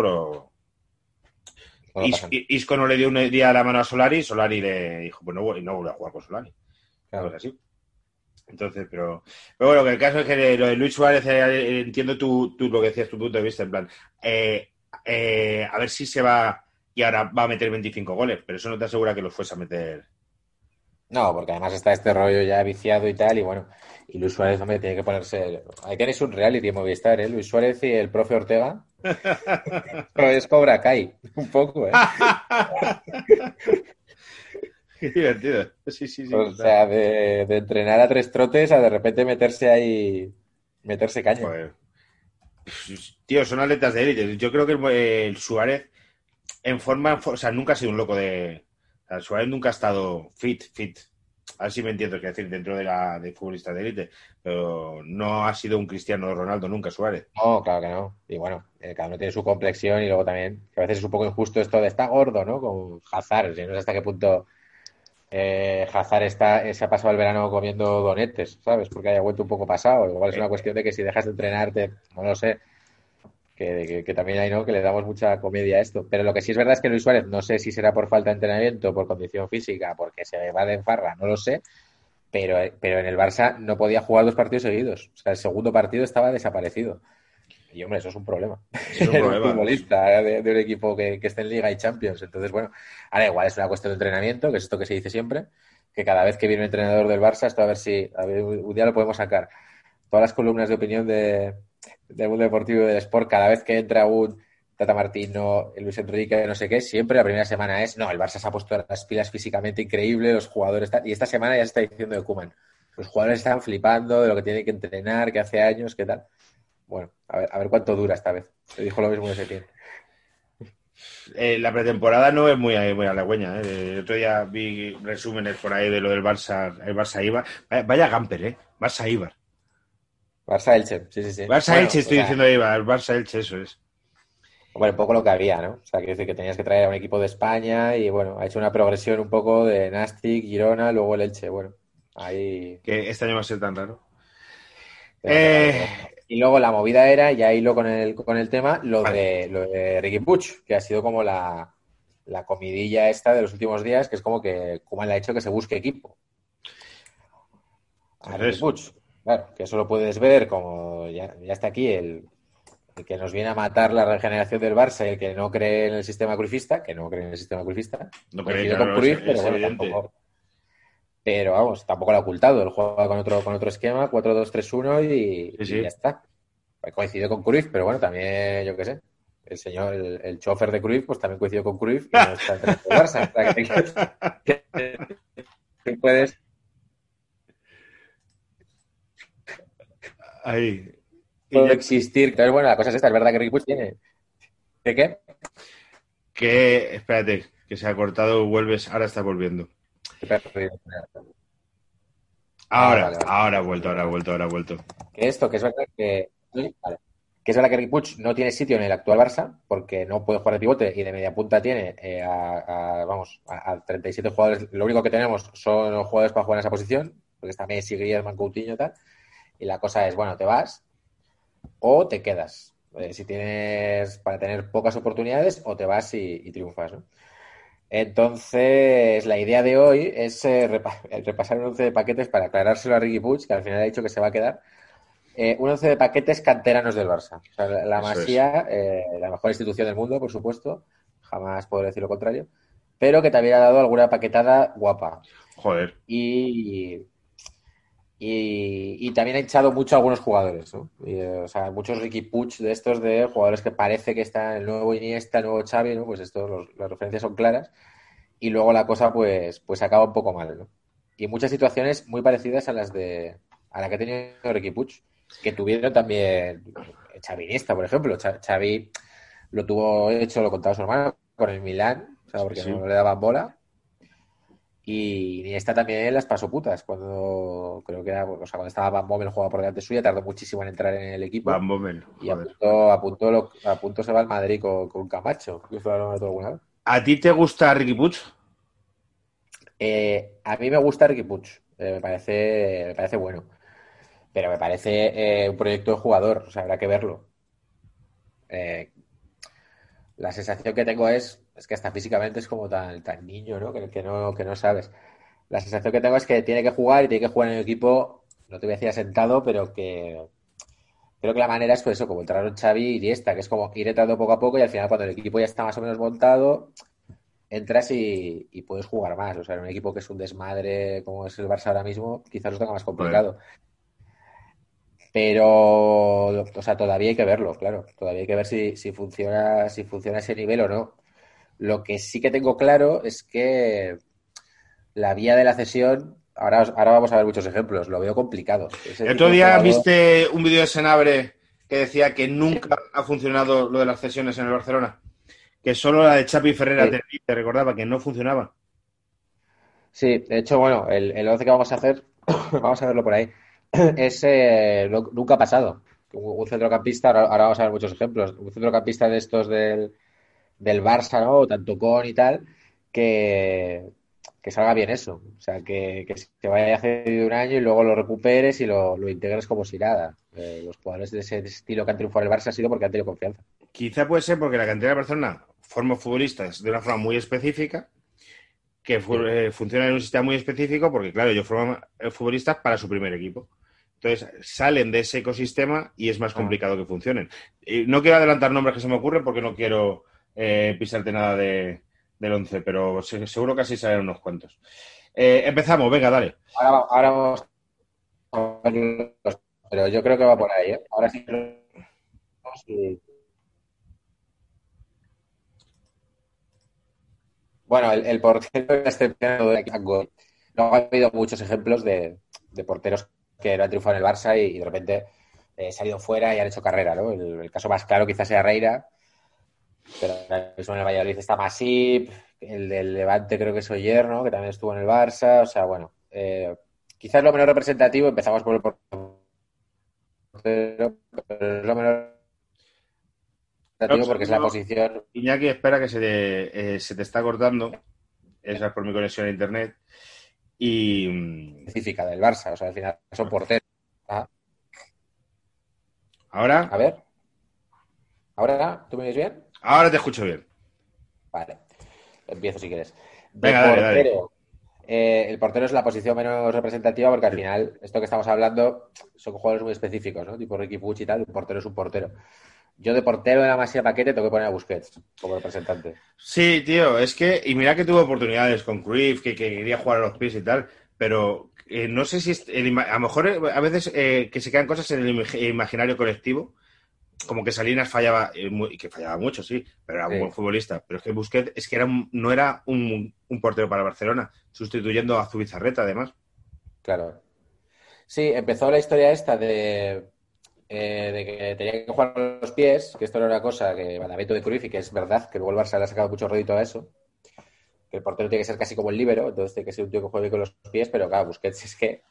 No pasan. Isco no le dio un día la mano a Solari y Solari le dijo, pues no, voy- no vuelvo a jugar con Solari. Claro. Pues así. Entonces, pero, pero bueno, que el caso es que lo de Luis Suárez, eh, entiendo tú, tú lo que decías, tu punto de vista, en plan, eh, eh, a ver si se va y ahora va a meter 25 goles, pero eso no te asegura que los fuese a meter. No, porque además está este rollo ya viciado y tal, y bueno, y Luis Suárez, hombre, tiene que ponerse. Ahí tenéis un reality en Movistar, ¿eh? Luis Suárez y el profe Ortega. es Cobra Kai, un poco, ¿eh? Qué divertido. Sí, sí, sí. O sea, de, de entrenar a tres trotes a de repente meterse ahí, meterse caña. Joder. Tío, son atletas de élite. Yo creo que el, el Suárez en forma, o sea, nunca ha sido un loco de. o sea, el Suárez nunca ha estado fit, fit. A ver si me entiendo qué decir dentro de la de futbolista de élite. Pero no ha sido un Cristiano Ronaldo nunca, Suárez. No, claro que no. Y bueno, eh, cada uno tiene su complexión y luego también, que a veces es un poco injusto esto de está gordo, ¿no? Con Hazard, yo no sé hasta qué punto eh, Hazard está, eh, se ha pasado el verano comiendo donetes, ¿sabes? Porque haya vuelto un poco pasado. Igual es una cuestión de que si dejas de entrenarte, no lo sé. Que, que- que también hay, ¿no? Que le damos mucha comedia a esto. Pero lo que sí es verdad es que Luis Suárez, no sé si será por falta de entrenamiento, por condición física, porque se va de enfarra, no lo sé. Pero, pero en el Barça no podía jugar dos partidos seguidos. O sea, el segundo partido estaba desaparecido. Y hombre, eso es un problema. Es un problema. futbolista de, de un equipo que, que esté en Liga y Champions. Entonces, bueno, ahora igual es una cuestión de entrenamiento, que es esto que se dice siempre, que cada vez que viene un entrenador del Barça, esto a ver si a ver, un día lo podemos sacar. Todas las columnas de opinión de, del mundo deportivo y del sport, cada vez que entra un Tata Martino, Luis Enrique, no sé qué, siempre la primera semana es, no, el Barça se ha puesto las pilas físicamente increíble, los jugadores están... Y esta semana ya se está diciendo de Koeman. Los jugadores están flipando de lo que tienen que entrenar, que hace años, qué tal. Bueno, a ver, a ver cuánto dura esta vez. Se dijo lo mismo de Setién. Eh, la pretemporada no es muy, muy halagüeña. ¿eh? El otro día vi resúmenes por ahí de lo del Barça, el Barça Ibar. Vaya, vaya Gamper, ¿eh? Barça Ibar. Barça Elche, sí, sí, sí. Barça Bueno, Elche, estoy o sea, diciendo Ibar. Barça Elche, eso es. Bueno, un poco lo que había, ¿no? O sea, decir que tenías que traer a un equipo de España y bueno, ha hecho una progresión un poco de Nastic, Girona, luego el Elche. Bueno, ahí. Que este año va a ser tan raro. Eh, Y luego la movida era, ya hilo con el, con el tema, lo Vale. de, lo de Ricky Puig, que ha sido como la, la comidilla esta de los últimos días, que es como que Koeman le ha hecho que se busque equipo. A Pues Ricky eso. Claro, que eso lo puedes ver como ya, ya está aquí el, el que nos viene a matar la regeneración del Barça y el que no cree en el sistema cruifista, que no cree en el sistema cruifista. No cree, claro, con Cruyff, es- pero es bueno, tampoco. Pero vamos, tampoco lo ha ocultado. Él juega con otro, con otro esquema, 4-2-3-1 y, Sí, sí. y ya está. Coincidió con Cruyff, pero bueno, también, yo qué sé. El señor, el, el chofer de Cruyff, pues también coincidió con Cruyff y no está entre el Barça. O sea, que, que- que puedes. Ahí. Y ya- existir. Entonces, bueno, la cosa es esta, es verdad que Ricky Puig tiene. ¿Qué qué? Que, espérate, que se ha cortado, vuelves, ahora está volviendo. Ahora, vale, vale. ahora ha vuelto, ahora ha vuelto, ahora ha vuelto. Que esto, que es verdad que. vale. Que es verdad que Ricky no tiene sitio en el actual Barça, porque no puede jugar de pivote y de media punta tiene eh, a, a- vamos, a, a 37 jugadores. Lo único que tenemos son jugadores para jugar en esa posición, porque está Messi, Griezmann, Coutinho y tal. Y la cosa es, bueno, te vas o te quedas. Eh, si tienes para tener pocas oportunidades o te vas y, y triunfas, ¿no? Entonces, la idea de hoy es eh, repa- repasar un 11 de paquetes para aclarárselo a Ricky Puig, que al final ha dicho que se va a quedar. Eh, un 11 de paquetes canteranos del Barça. O sea, la. Masía, la mejor institución del mundo, por supuesto, jamás puedo decir lo contrario, pero que también ha dado alguna paquetada guapa. Joder. Y, y, y también ha hinchado mucho a algunos jugadores, ¿no? Y, eh, o sea, muchos Ricky Puig de estos de jugadores que parece que está el nuevo Iniesta, el nuevo Xavi, ¿no? Pues esto, los- las referencias son claras. Y luego la cosa, pues, pues acaba un poco mal, ¿no? Y muchas situaciones muy parecidas a las de a la que ha tenido Ricky Puig, que tuvieron también Xavi Iniesta, por ejemplo. Xa- Xavi lo tuvo hecho, lo contaba su hermano, con el Milán, o sea, porque Sí. no le daban bola. Y Iniesta también las pasó putas cuando creo que era, o sea, cuando estaba Van Bommel jugaba por delante suya, tardó muchísimo en entrar en el equipo. Van Bommel. y a Joder. punto, a, punto lo- a punto se va al Madrid con, con Camacho. alguna vez. ¿A ti te gusta Ricky Puig? Eh, a mí me gusta Ricky Puig, eh, me parece, me parece bueno, pero me parece eh, un proyecto de jugador, o sea, habrá que verlo. La sensación que tengo es, es que hasta físicamente es como tan, tan niño, ¿no? Que, que no, que no sabes. La sensación que tengo es que tiene que jugar y tiene que jugar en el equipo, no te voy a decir asentado, pero que creo que la manera es pues eso, como entraron Xavi y Iniesta, que es como ir entrando poco a poco y al final cuando el equipo ya está más o menos montado, entras y, y puedes jugar más. O sea, en un equipo que es un desmadre como es el Barça ahora mismo, quizás lo tenga más complicado. Pero, o sea, todavía hay que verlo, claro. Todavía hay que ver si, si funciona, si funciona ese nivel o no. Lo que sí que tengo claro es que la vía de la cesión, ahora, ahora vamos a ver muchos ejemplos, lo veo complicado. El otro día jugador- viste un vídeo de Senabre que decía que nunca ha funcionado lo de las cesiones en el Barcelona. Que solo la de Chapi Ferreira Sí. te, te recordaba que no funcionaba. Sí, de hecho, bueno, el, el 11 que vamos a hacer, vamos a verlo por ahí, es eh, lo- nunca ha pasado. Un, un centrocampista, ahora, ahora vamos a ver muchos ejemplos, un centrocampista de estos del, del Barça, ¿no? Tanto con y tal, que, que salga bien eso. O sea, que, que se vaya cedido un año y luego lo recuperes y lo, lo integres como si nada. Eh, los jugadores de ese estilo que han triunfado en el Barça ha sido porque han tenido confianza. Quizá puede ser porque la cantera de Barcelona forma futbolistas de una forma muy específica, que fu- eh, funciona en un sistema muy específico, porque claro, ellos forman eh, futbolistas para su primer equipo. Entonces salen de ese ecosistema y es más Ah. complicado que funcionen. Y no quiero adelantar nombres que se me ocurren porque no quiero eh, pisarte nada de, del 11, pero se- seguro que así salen unos cuantos. Eh, empezamos, venga, dale. Ahora, ahora vamos pero yo creo que va por ahí, ¿eh? Ahora sí. Bueno, el, el portero excepcional de. Luego ha habido muchos ejemplos de, de porteros que no han triunfado en el Barça y, y de repente eh, se han ido fuera y han hecho carrera, ¿no? El, el caso más claro quizás sea Reira, pero ahora mismo en el Valladolid está Masip, el del Levante creo que es Oyer, ¿no? Que también estuvo en el Barça, o sea, bueno, eh, quizás lo menos representativo, empezamos por el portero, pero es lo menos representativo porque es la posición Iñaki, espera que se te, eh, se te está cortando. Esa es por mi conexión a internet. Y mm, específica del Barça, o sea, al final son porteros. Ah, ahora, a ver. ¿Ahora? ¿Tú me oyes bien? Ahora te escucho bien. Vale. Empiezo si quieres. De Venga, dale, dale. portero. eh, el portero es la posición menos representativa porque al final, esto que estamos hablando, son jugadores muy específicos, ¿no? Tipo Ricky Puig y tal, un portero es un portero. Yo de portero de la Masía Paquete tengo que poner a Busquets como representante. Sí, tío, es que, y mira que tuvo oportunidades con Cruyff, que, que quería jugar a los pies y tal, pero eh, no sé si es el a lo mejor eh, a veces eh, que se quedan cosas en el imag- imaginario colectivo, como que Salinas fallaba, eh, y que fallaba mucho, sí, pero era un Sí. buen futbolista, pero es que Busquets es que era un- no era un, un portero para Barcelona, sustituyendo a Zubizarreta además. Claro. Sí, empezó la historia esta de, eh, de que tenía que jugar con los pies, que esto era una cosa que mandamiento de Cruyff y que es verdad, que luego el Barça le ha sacado mucho rédito a eso, que el portero tiene que ser casi como el líbero, entonces tiene que ser un tío que juegue con los pies, pero claro, Busquets es que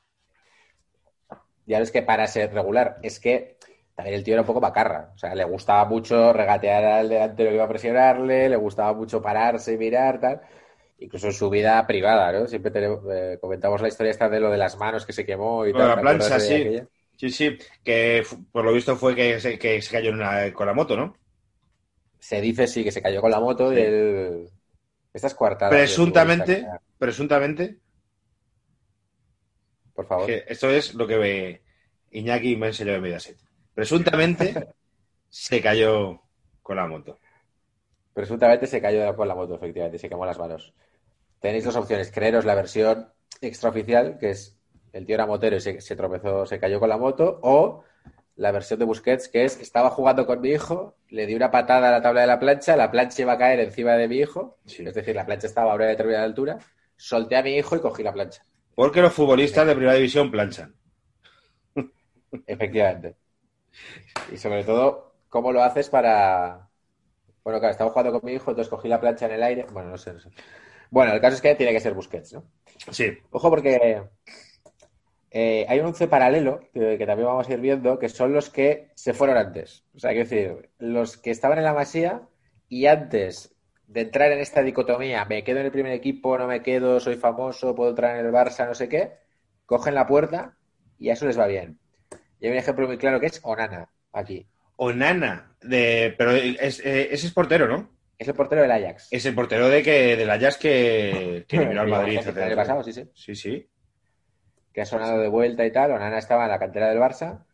ya no es que para ser regular, es que también el tío era un poco macarra, o sea, le gustaba mucho regatear al delantero que iba a presionarle, le gustaba mucho pararse y mirar, tal, incluso en su vida privada, ¿no? Siempre tenemos, eh, comentamos la historia esta de lo de las manos que se quemó y de tal, la ¿te acuerdas plancha, sí. aquella? Sí, sí, que por lo visto fue que se, que se cayó en una- con la moto, ¿no? Se dice sí que se cayó con la moto Sí. y él... Estas coartadas. Presuntamente, presuntamente, Por favor. que esto es lo que ve Iñaki me enseñó de Mediaset. Presuntamente se cayó con la moto. Presuntamente se cayó con la moto, efectivamente, se quemó las manos. Tenéis dos opciones, creeros la versión extraoficial, que es el tío era motero y se, se tropezó, se cayó con la moto, o la versión de Busquets, que es estaba jugando con mi hijo, le di una patada a la tabla de la plancha, la plancha iba a caer encima de mi hijo, Sí. es decir, la plancha estaba a una determinada altura, solté a mi hijo y cogí la plancha. Porque los futbolistas de primera división planchan. Efectivamente. Y sobre todo, ¿cómo lo haces para...? Bueno, claro, estaba jugando con mi hijo, entonces cogí la plancha en el aire. Bueno, no sé, no sé. Bueno, el caso es que tiene que ser Busquets, ¿no? Sí, Ojo porque eh, hay un once paralelo que, que también vamos a ir viendo, que son los que se fueron antes. O sea, quiero decir, los que estaban en la masía y antes de entrar en esta dicotomía, me quedo en el primer equipo, no me quedo, soy famoso, puedo entrar en el Barça, no sé qué, cogen la puerta y a eso les va bien. Y hay un ejemplo muy claro que es Onana, aquí. Onana, de, pero es, eh, ese es portero, ¿no? Es el portero del Ajax. Es el portero de que del Ajax que, que eliminó al Madrid. el año pasado, sí, sí. Sí, sí. que ha sonado de vuelta y tal. Onana estaba en la cantera del Barça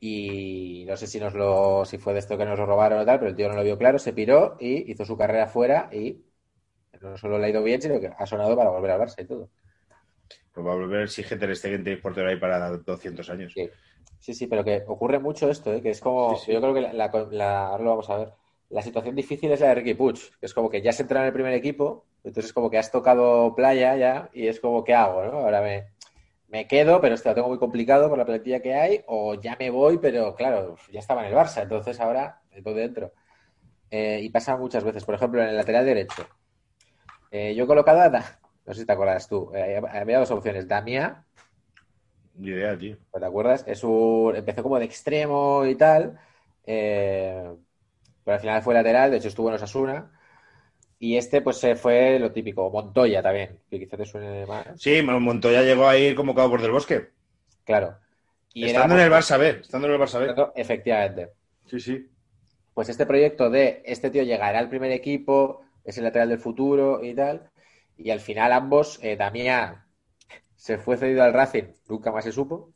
y no sé si nos lo, si fue de esto que nos lo robaron o tal, pero el tío no lo vio claro, se piró y hizo su carrera fuera y no solo le ha ido bien, sino que ha sonado para volver al Barça y todo. Pues va a volver si Ter Stegen tiene portero ahí para 200 años. Sí, sí, sí, pero que ocurre mucho esto, ¿eh? que es como, Sí, sí. yo creo que la, la- la- ahora lo vamos a ver. La situación difícil es la de Ricky Puig, que es como que ya se entra en el primer equipo, entonces como que has tocado playa ya y es como, ¿qué hago? ¿no? Ahora me, me quedo, pero esto lo tengo muy complicado por la plantilla que hay, o ya me voy, pero claro, ya estaba en el Barça, entonces ahora estoy dentro. Eh, y pasa muchas veces, por ejemplo, en el lateral derecho. Eh, yo he colocado a, no sé si te acuerdas tú, eh, había dos opciones, Damia Ni idea, tío. ¿te acuerdas? Es un... Empezó como de extremo y tal, eh, pero al final fue lateral, de hecho estuvo en Osasuna. Y este, pues eh, fue lo típico, Montoya también, que quizás te suene más. Sí, Montoya llegó a ir convocado por Del Bosque. Claro. Y estando era- en el Barça B. Estando en el Barça B. Efectivamente. Sí, sí. Pues este proyecto de este tío llegará al primer equipo, es el lateral del futuro y tal. Y al final ambos, eh, Damián se fue cedido al Racing, nunca más se supo.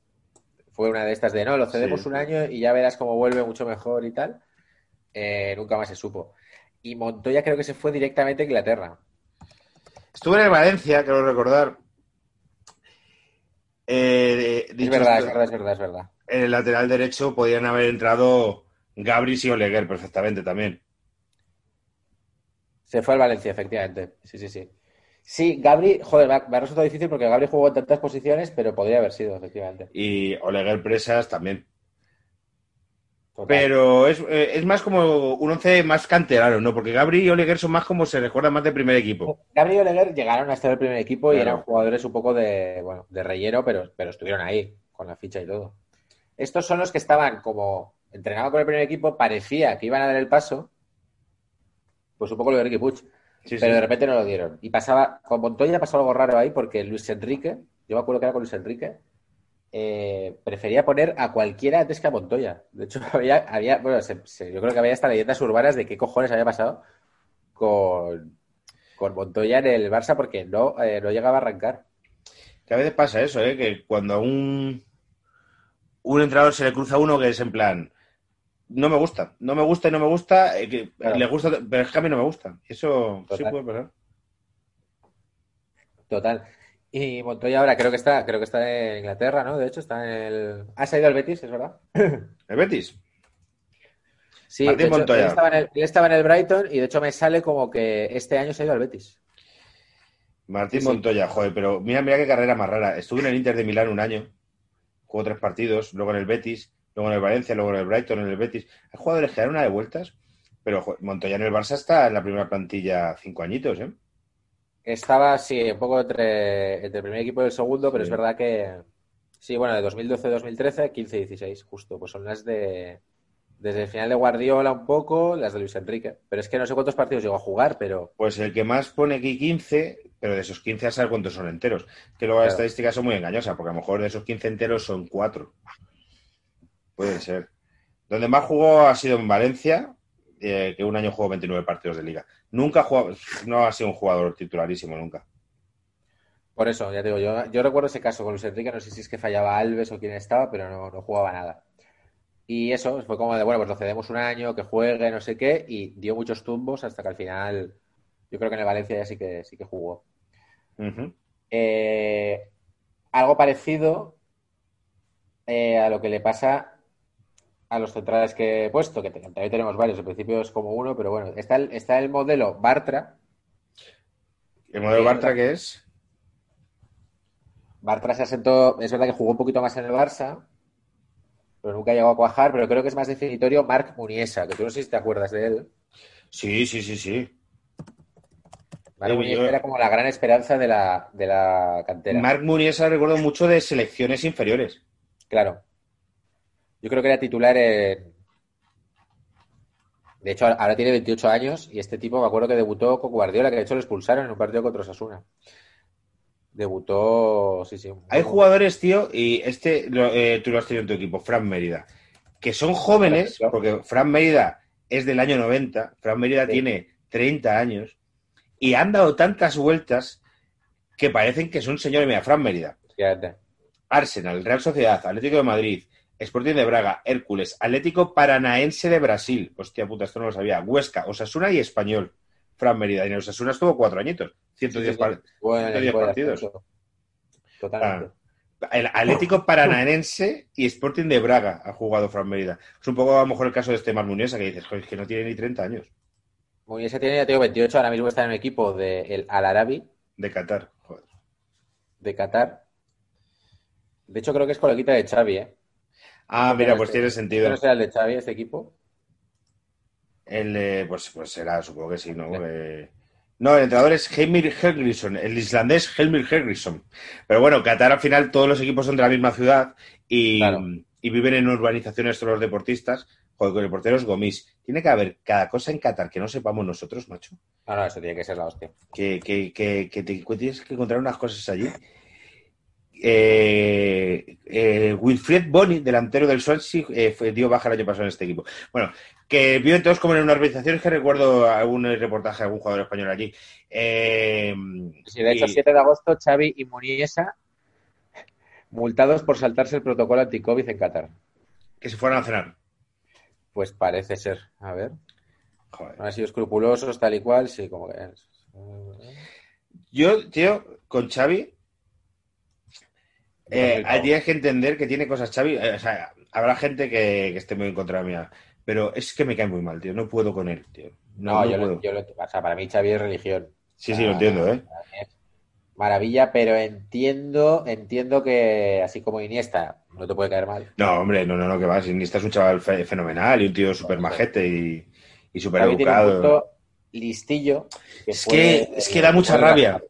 Fue una de estas de no, lo cedemos Sí. un año y ya verás cómo vuelve mucho mejor y tal. Eh, nunca más se supo. Y Montoya creo que se fue directamente a Inglaterra. Estuve en el Valencia, quiero recordar. Eh, Es verdad, es verdad, es verdad, es verdad. En el lateral derecho podían haber entrado Gabris y Oleguer perfectamente también. Se fue al Valencia, efectivamente. Sí, sí, sí. Sí, Gabri, joder, me ha, me ha resultado difícil porque Gabri jugó en tantas posiciones, pero podría haber sido, efectivamente. Y Oleguer Presas también. Total. Pero es, eh, es más como un once más canterano, ¿no? Porque Gabri y Oleguer son más como se recuerdan más de primer equipo. Gabri y Oleguer llegaron a estar el primer equipo y eran jugadores un poco de, bueno, de relleno, pero, pero estuvieron ahí, con la ficha y todo. Estos son los que estaban como entrenados con el primer equipo, parecía que iban a dar el paso, pues un poco lo de Ricky Puig, Sí, pero sí. de repente no lo dieron. Y pasaba, con Montoya pasó algo raro ahí porque Luis Enrique, yo me acuerdo que era con Luis Enrique, eh, prefería poner a cualquiera antes que a Montoya. De hecho, había, había bueno, se- se- yo creo que había hasta leyendas urbanas de qué cojones había pasado con, con Montoya en el Barça porque no, eh, no llegaba a arrancar. Que a veces pasa eso, ¿eh? Que cuando a un, un entrenador se le cruza uno que es en plan, no me gusta, no me gusta y no me gusta, eh, que Claro. le gusta, pero es que a mí no me gusta. Eso sí puede pasar. Total. Y Montoya ahora creo que está, creo que está en Inglaterra, ¿no? De hecho, está en el. Ha salido al Betis, es verdad. ¿El Betis? Sí, de hecho, Montoya. Él estaba, en el, él estaba en el Brighton y de hecho me sale como que este año se ha ido al Betis. Martín Sí, sí. Montoya, joder, pero mira, mira qué carrera más rara. Estuve en el Inter de Milán un año, jugó tres partidos, luego en el Betis, luego en el Valencia, luego en el Brighton, en el Betis. Hay jugadores que dan una de vueltas, pero Montoya en el Barça está en la primera plantilla cinco añitos, ¿eh? Estaba, sí, un poco entre, entre el primer equipo y el segundo, pero es verdad que. Sí, bueno, de 2012-2013, 15-16, justo. Pues son las de. Desde el final de Guardiola un poco, las de Luis Enrique. Pero es que no sé cuántos partidos llegó a jugar, pero. Pues el que más pone aquí 15, pero de esos 15 a saber cuántos son enteros. Que luego las estadísticas son muy engañosas, porque a lo mejor de esos 15 enteros son cuatro. Puede ser. Donde más jugó ha sido en Valencia, eh, que un año jugó 29 partidos de liga. Nunca jugado, no ha sido un jugador titularísimo, nunca. Por eso, ya te digo, yo, yo recuerdo ese caso con Luis Enrique, no sé si es que fallaba Alves o quién estaba, pero no, no jugaba nada. Y eso fue como de, bueno, pues lo cedemos un año, que juegue, no sé qué, y dio muchos tumbos hasta que al final, yo creo que en el Valencia ya sí que, sí que jugó. Eh, algo parecido eh, a lo que le pasa a los centrales que he puesto, que también tenemos varios, al principio es como uno, pero bueno, está el, está el modelo Bartra. ¿El modelo Bartra qué es? Bartra se asentó, es verdad que jugó un poquito más en el Barça, pero nunca llegó a cuajar, pero creo que es más definitorio Marc Muniesa, que tú no sé si te acuerdas de él. Sí, sí, sí, sí. Marc Sí, Muniesa yo- era como la gran esperanza de la, de la cantera. Marc Muniesa recuerdo mucho de selecciones inferiores. Claro. Yo creo que era titular en... De hecho, ahora tiene 28 años y este tipo me acuerdo que debutó con Guardiola, que de hecho lo expulsaron en un partido contra Osasuna. Debutó, sí, sí. Hay jugadores, tío, y este lo- eh, tú lo has tenido en tu equipo, Fran Mérida, que son jóvenes, porque Fran Mérida es del año 90, Fran Mérida Sí. tiene 30 años, y han dado tantas vueltas que parecen que son señores. Mira, Fran Mérida, Fíjate. Arsenal, Real Sociedad, Atlético de Madrid, Sporting de Braga, Hércules, Atlético Paranaense de Brasil, hostia puta, esto no lo sabía, Huesca, Osasuna y Español. Fran Mérida, y en Osasuna estuvo cuatro añitos, 110 Sí, Bueno, 110 fue de partidos. Totalmente. El Atlético Paranaense y Sporting de Braga ha jugado Fran Mérida. Es un poco a lo mejor el caso de este Muniesa que dices, joder, es que no tiene ni 30 años Muniesa tiene, ya te digo, 28, ahora mismo está en el equipo del Al Arabi de Qatar. Joder. de Qatar. De hecho, creo que es coleguita de Xavi, ¿eh? Ah, mira, pues tiene ¿este sentido. ¿No será el de Xavi este equipo? El, eh, pues, pues será, supongo que sí, ¿no? Eh, no, el entrenador es Helmir Helgrisson, el islandés Helmir Helgrisson. Pero bueno, Qatar al final todos los equipos son de la misma ciudad y, Claro. y viven en urbanizaciones todos los deportistas. Joder, con el portero es Gomis. Tiene que haber cada cosa en Qatar que no sepamos nosotros, macho. No, no, eso tiene que ser la hostia. que, que, que, que te tienes que encontrar unas cosas allí. Eh, eh, Wilfried Boni, delantero del Swansea, eh, fue, dio baja el año pasado en este equipo. Bueno, que viven todos como en una organización, es que recuerdo algún reportaje de algún jugador español allí. Sí, de hecho, y- 7 de agosto, Xavi y Muniesa multados por saltarse el protocolo anti-COVID en Qatar. que se fueran a cenar. Pues parece ser. A ver. Joder. No han sido escrupulosos, tal y cual, sí, como que. Yo, tío, con Xavi, eh, tienes que entender que tiene cosas Xavi. eh, o sea, habrá gente que, que esté muy en contra mía, pero es que me cae muy mal, tío. No puedo con él, tío. No, yo, puedo. lo, yo lo- O sea, para mí Xavi es religión. Sí, sí, lo entiendo, ¿eh? Maravilla, pero entiendo, entiendo que así como Iniesta no te puede caer mal. No, hombre, no, no, no, que va. Iniesta es un chaval fe- fenomenal y un tío súper majete y, y súper educado. listillo. Que Es puede- que, es que da mucha rabia.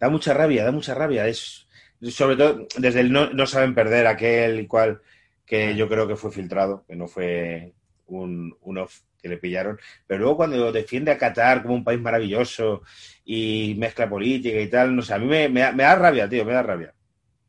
Da mucha rabia, da mucha rabia. Es, sobre todo, desde el no, no saben perder aquel y cual que yo creo que fue filtrado, que no fue un, un off que le pillaron. Pero luego cuando defiende a Qatar como un país maravilloso y mezcla política y tal, no sé, a mí me, me da, me da rabia, tío, me da rabia.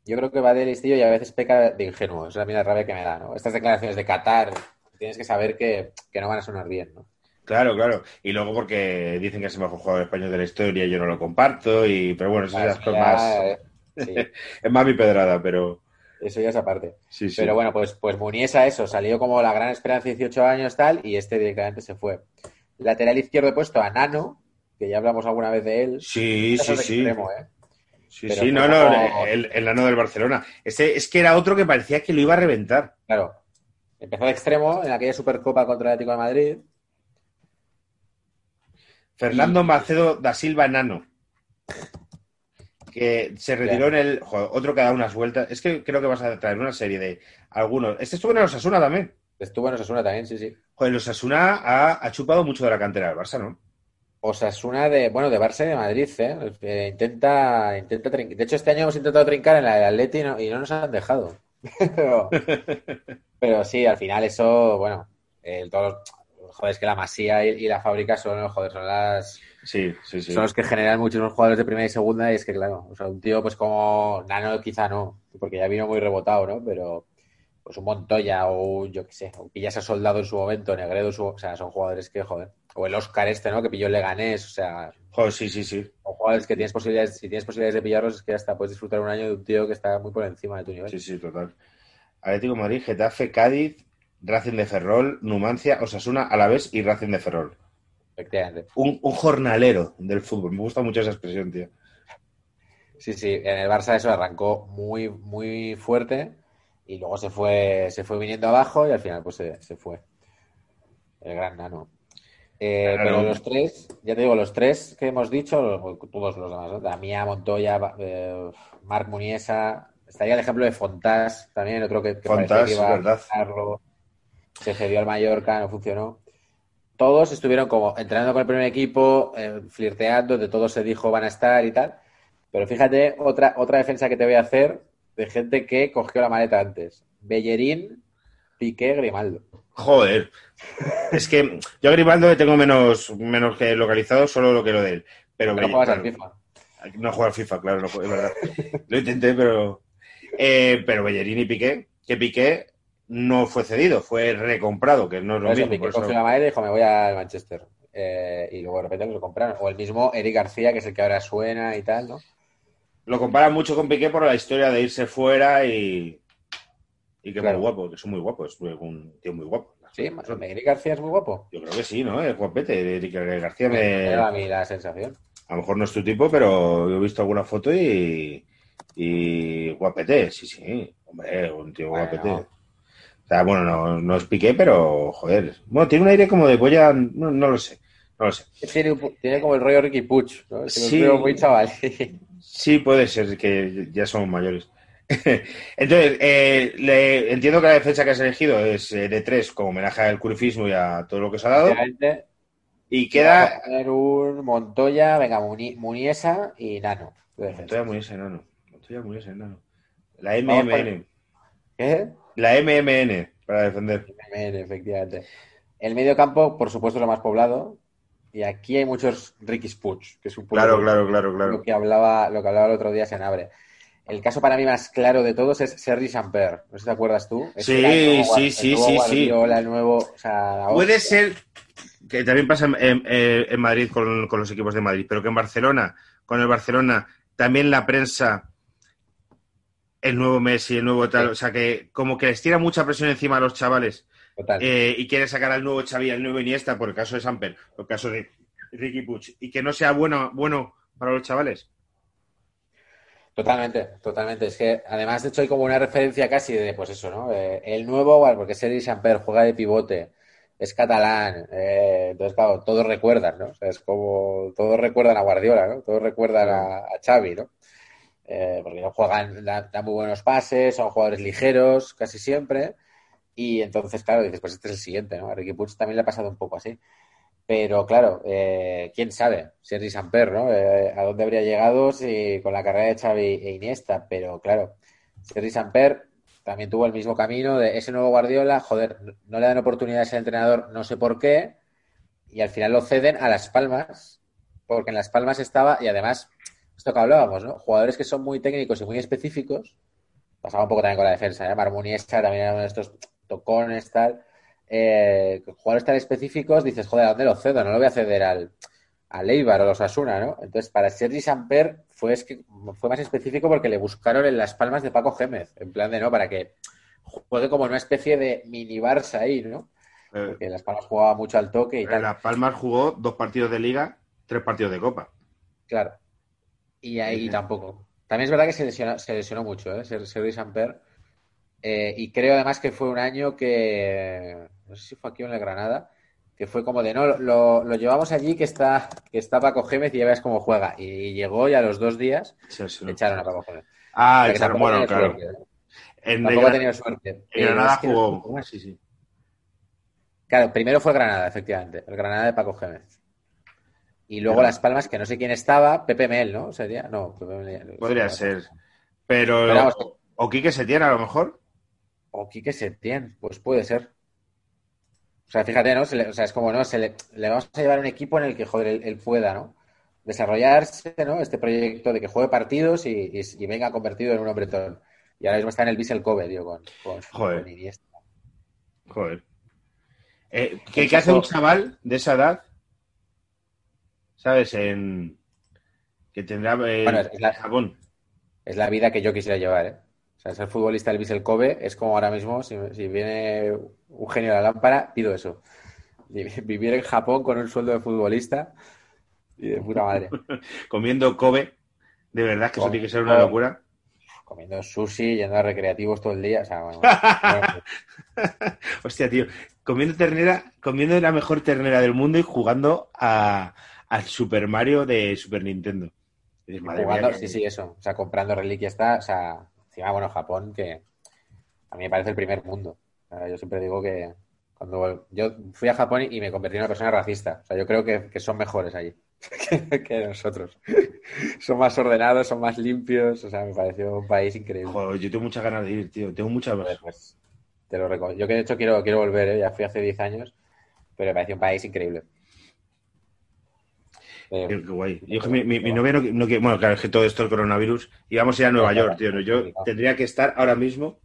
Yo creo que va de listillo y a veces peca de ingenuo. Esa es la misma rabia que me da, ¿no? Estas declaraciones de Qatar, tienes que saber que, que no van a sonar bien, ¿no? Claro, claro. Y luego porque dicen que es el mejor jugador español de la historia, yo no lo comparto, y pero bueno, eso ya es Eso más, ya, eh, sí, es más mi pedrada, pero eso ya es aparte. sí, sí. Pero bueno, pues, pues Muniesa, eso, salió como la gran esperanza, 18 años, tal, y este directamente se fue. Lateral izquierdo he puesto a Nano, que ya hablamos alguna vez de él. Sí, Este sí, es de sí. extremo, ¿eh? Sí, Pero sí, no, no, como- el, el nano del Barcelona. Este, es que era otro que parecía que lo iba a reventar. Claro. Empezó de extremo en aquella Supercopa contra el Atlético de Madrid. Fernando Y- Macedo da Silva Nano. Que se retiró en el. joder, otro que ha dado unas vueltas. Es que creo que vas a traer una serie de algunos. Este estuvo en el Osasuna también. Estuvo en Osasuna también, sí, sí. Joder, el Osasuna ha, ha chupado mucho de la cantera del Barça, ¿no? Osasuna de, bueno, de Barça y de Madrid, ¿eh? Eh, intenta, intenta De hecho, este año hemos intentado trincar en la del Atleti y no, y no nos han dejado. Pero, pero sí, al final eso, bueno, el, todos los, joder, es que la Masía y, y la fábrica son, joder, son las, Sí, sí, sí. son los que generan muchísimos jugadores de primera y segunda y es que, claro, o sea, un tío pues como Nano quizá no, porque ya vino muy rebotado, ¿no? Pero, pues un Montoya o un, yo qué sé, o pillas a Soldado en su momento, Negredo, su- o sea, son jugadores que, joder, o el Oscar este, ¿no? Que pilló el Leganés, o sea, Joder, sí, sí, sí. son jugadores que tienes posibilidades, si tienes posibilidades de pillarlos, es que hasta puedes disfrutar un año de un tío que está muy por encima de tu nivel. Sí, sí, total. Atlético de Madrid, Getafe, Cádiz, Racing de Ferrol, Numancia, Osasuna, Alavés y Racing de Ferrol. Efectivamente. Un, un jornalero del fútbol. Me gusta mucho esa expresión, tío. Sí, sí, en el Barça eso arrancó muy, muy fuerte y luego se fue, se fue viniendo abajo y al final pues se, se fue. El gran nano. Eh, Claro. pero los tres, ya te digo, los tres que hemos dicho, todos los demás, ¿no? Damián, Montoya, eh, Marc Muniesa, estaría el ejemplo de Fontás también, otro que, que Fontás, que iba a verdad. se cedió al Mallorca, no funcionó. Todos estuvieron como entrenando con el primer equipo, eh, flirteando, de todos se dijo van a estar y tal. Pero fíjate, otra, otra defensa que te voy a hacer de gente que cogió la maleta antes. Bellerín, Piqué, Grimaldo. Joder. Es que yo a Grimaldo le tengo menos, menos que localizado, solo lo que lo de él. Pero, No juegas al FIFA. No al FIFA, claro, no juega, es verdad. Lo intenté, pero. eh, pero Bellerín y Piqué, que Piqué no fue cedido, fue recomprado, que no es lo mismo. Piqué cogió la y dijo, me voy al Manchester. Eh, y luego de repente lo compraron. O el mismo Eric García, que es el que ahora suena y tal, ¿no? Lo comparan mucho con Piqué por la historia de irse fuera y. Y que Claro. muy guapo, que es muy guapo, es un tío muy guapo. Sí, Eric García es muy guapo. Yo creo que sí, ¿no? Es guapete. Eric García me, Me da a mí la sensación. A lo mejor no es tu tipo, pero yo he visto alguna foto y, y guapete, sí, sí. Hombre, un tío Bueno. guapete. O sea, bueno, no, no es piqué, pero joder. Bueno, tiene un aire como de polla, no, no lo sé. No lo sé. Tiene, como el rollo Ricky Puch, ¿no? Sí. muy chaval. Sí, puede ser que ya somos mayores. Entonces, eh, le- entiendo que la defensa que has elegido es eh, de tres, como homenaje al curifismo y a todo lo que se ha dado. Y queda. un Montoya, venga, Muni- Muniesa y Nano. Montoya muy ese enano. Montoya muy ese enano. La MMN. ¿Qué? La MMN para defender. Bien, efectivamente. El medio campo, por supuesto, lo más poblado. Y aquí hay muchos Ricky Puch, que es un poco Claro, claro, claro, lo claro. que hablaba, lo que hablaba el otro día se abre. El caso para mí más claro de todos es Sergi Samper. No sé si te acuerdas tú. Es Sí, nuevo sí, sí, nuevo sí, sí. Guardiola, el nuevo, o sea, la Puede ser que también pasa en, en- en Madrid con, con los equipos de Madrid, pero que en Barcelona, con el Barcelona, también la prensa, el nuevo Messi, el nuevo tal, Sí. o sea que como que les tira mucha presión encima a los chavales Total. eh, y quiere sacar al nuevo Xavi, al nuevo Iniesta, por el caso de Samper, por el caso de Ricky Puig, y que no sea bueno, bueno para los chavales. Totalmente, totalmente. Es que además, de hecho, hay como una referencia casi de, pues eso, ¿no? Eh, el nuevo, bueno, porque Sergi Samper juega de pivote, es catalán, eh, entonces, claro, todos recuerdan, ¿no? O sea, es como, todos recuerdan a Guardiola, ¿no? Todos recuerdan a, a Xavi, ¿no? Eh, porque juegan, dan, muy buenos pases, son jugadores ligeros casi siempre, y entonces, claro, dices, pues este es el siguiente, ¿no? A Ricky Puig también le ha pasado un poco así. Pero claro, eh, quién sabe, Sergi Samper, ¿no? Eh, a dónde habría llegado si con la carrera de Xavi e Iniesta, pero claro, Sergi Samper también tuvo el mismo camino de ese nuevo Guardiola, joder, no le dan oportunidad a ese entrenador, no sé por qué, y al final lo ceden a Las Palmas, porque en Las Palmas estaba, y además, esto que hablábamos, ¿no? Jugadores que son muy técnicos y muy específicos, pasaba un poco también con la defensa, ¿eh? Marmuniesta también era uno de estos tocones, tal, eh, jugadores tan específicos, dices, joder, ¿a dónde lo cedo? No lo voy a ceder al, al Eibar o los Asuna, ¿no? Entonces, para Sergi Samper fue, es que, fue más específico porque le buscaron en las palmas de Paco Gémez, en plan de, ¿no? Para que juegue como una especie de mini Barça ahí, ¿no? Eh, Porque Las Palmas jugaba mucho al toque y en tal. Las Palmas jugó dos partidos de liga, tres partidos de copa. Claro. Y ahí tampoco. También es verdad que se lesionó, se lesionó mucho, ¿eh? Ser- Sergi Samper. Eh, y creo además que fue un año que, no sé si fue aquí o en el Granada, que fue como de, no, lo, lo llevamos allí que está, que está Paco Gémez y ya ves cómo juega. Y llegó y a los dos días Sí, sí, le echaron a Paco Gémez. Ah, echaron, bueno, claro. suerte, ¿eh? En, Tampoco ha tenido suerte. en Pero Granada es que- jugó. Sí, sí. Claro, primero fue Granada, efectivamente. El Granada de Paco Gémez. Y luego Las Palmas, que no sé quién estaba, Pepe Mel, ¿no? Sería, no, Pepe Mel. Podría ser. Pero. Pero vamos, O Quique Setién, a lo mejor. O Quique Setién, pues puede ser. O sea, fíjate, ¿no? Se le- o sea, es como, ¿no? Se le, le vamos a llevar un equipo en el que, joder, él, él pueda, ¿no? Desarrollarse, ¿no? Este proyecto de que juegue partidos y, y- y venga convertido en un hombretón. Y ahora mismo está en el Vissel Kobe, tío, con, con, Joder. con Iniesta. Joder. Eh, ¿qué, qué hace un chaval de esa edad? ¿Sabes? En... Que tendrá eh, Bueno, es la- en Japón. Es la vida que yo quisiera llevar, ¿eh? O sea, ser futbolista del Vissel Kobe es como ahora mismo, si, si viene un genio de la lámpara, pido eso. Vi- Vivir en Japón con un sueldo de futbolista y de puta madre. Comiendo Kobe. De verdad que eso tiene que ser una locura. Comiendo sushi, yendo a recreativos todo el día. O sea, bueno, bueno, Hostia, tío. Comiendo ternera, comiendo la mejor ternera del mundo y jugando a, al Super Mario de Super Nintendo. Y dices, madre jugando, mía, que- sí, sí, eso. O sea, comprando reliquias está, o sea, encima, bueno, Japón, que a mí me parece el primer mundo. O sea, yo siempre digo que cuando yo fui a Japón y me convertí en una persona racista. O sea, yo creo que, que son mejores allí que, que nosotros. Son más ordenados, son más limpios. O sea, me pareció un país increíble. Joder, yo tengo muchas ganas de ir, tío. Tengo muchas Joder, pues, te lo recomiendo. Yo que de hecho quiero, quiero volver, ¿eh? ya fui hace 10 años, pero me pareció un país increíble. Eh, Qué, guay. Yo, que mi, mi- mi novia no, no Bueno, claro, es que todo esto el coronavirus. Íbamos a ir a Nueva York, tío. Yo tendría que estar ahora mismo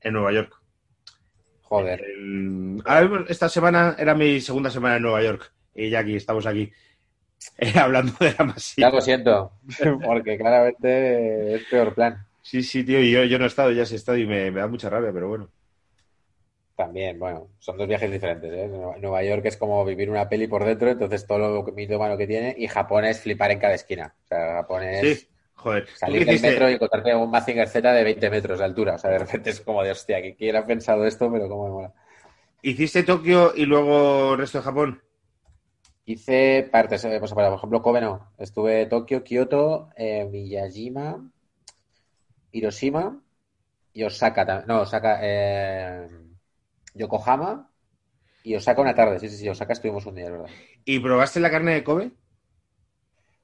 en Nueva York. joder, El- esta semana era mi segunda semana en Nueva York. Y ya aquí, estamos aquí. eh, hablando de la ya masiva. lo siento, porque claramente es peor plan. Sí, sí, tío. Y yo, yo no he estado, ya he estado y me, me da mucha rabia, pero bueno. También, bueno, son dos viajes diferentes, ¿eh? Nueva York es como vivir una peli por dentro, entonces todo lo mitómano que tiene, y Japón es flipar en cada esquina. O sea, Japón es Sí, joder. ¿Tú salir del metro y encontrarte un Mazinger Z de 20 metros de altura. O sea, de repente es como de hostia, que quién ha pensado esto, pero cómo me mola. ¿Hiciste Tokio y luego el resto de Japón? Hice partes, eh, pues, por ejemplo, Kobe no. Estuve Tokio, Kioto, eh, Miyajima, Hiroshima y Osaka. No, Osaka, eh, Yokohama y Osaka una tarde. Sí, sí, sí, Osaka estuvimos un día, es verdad. ¿Y probaste la carne de Kobe?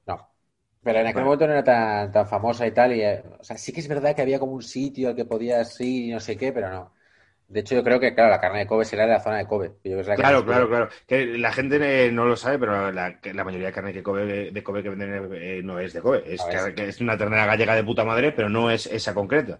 No. Pero en aquel momento no era tan, tan famosa y tal. Y, eh, o sea, sí que es verdad que había como un sitio al que podías ir y no sé qué, pero no. De hecho, yo creo que, claro, la carne de Kobe será de la zona de Kobe. Yo que Claro, claro, claro. Que la gente eh, no lo sabe, pero la, la mayoría de carne que Kobe, de Kobe que venden eh, no es de Kobe. Es, que es una ternera gallega de puta madre, pero no es esa concreta.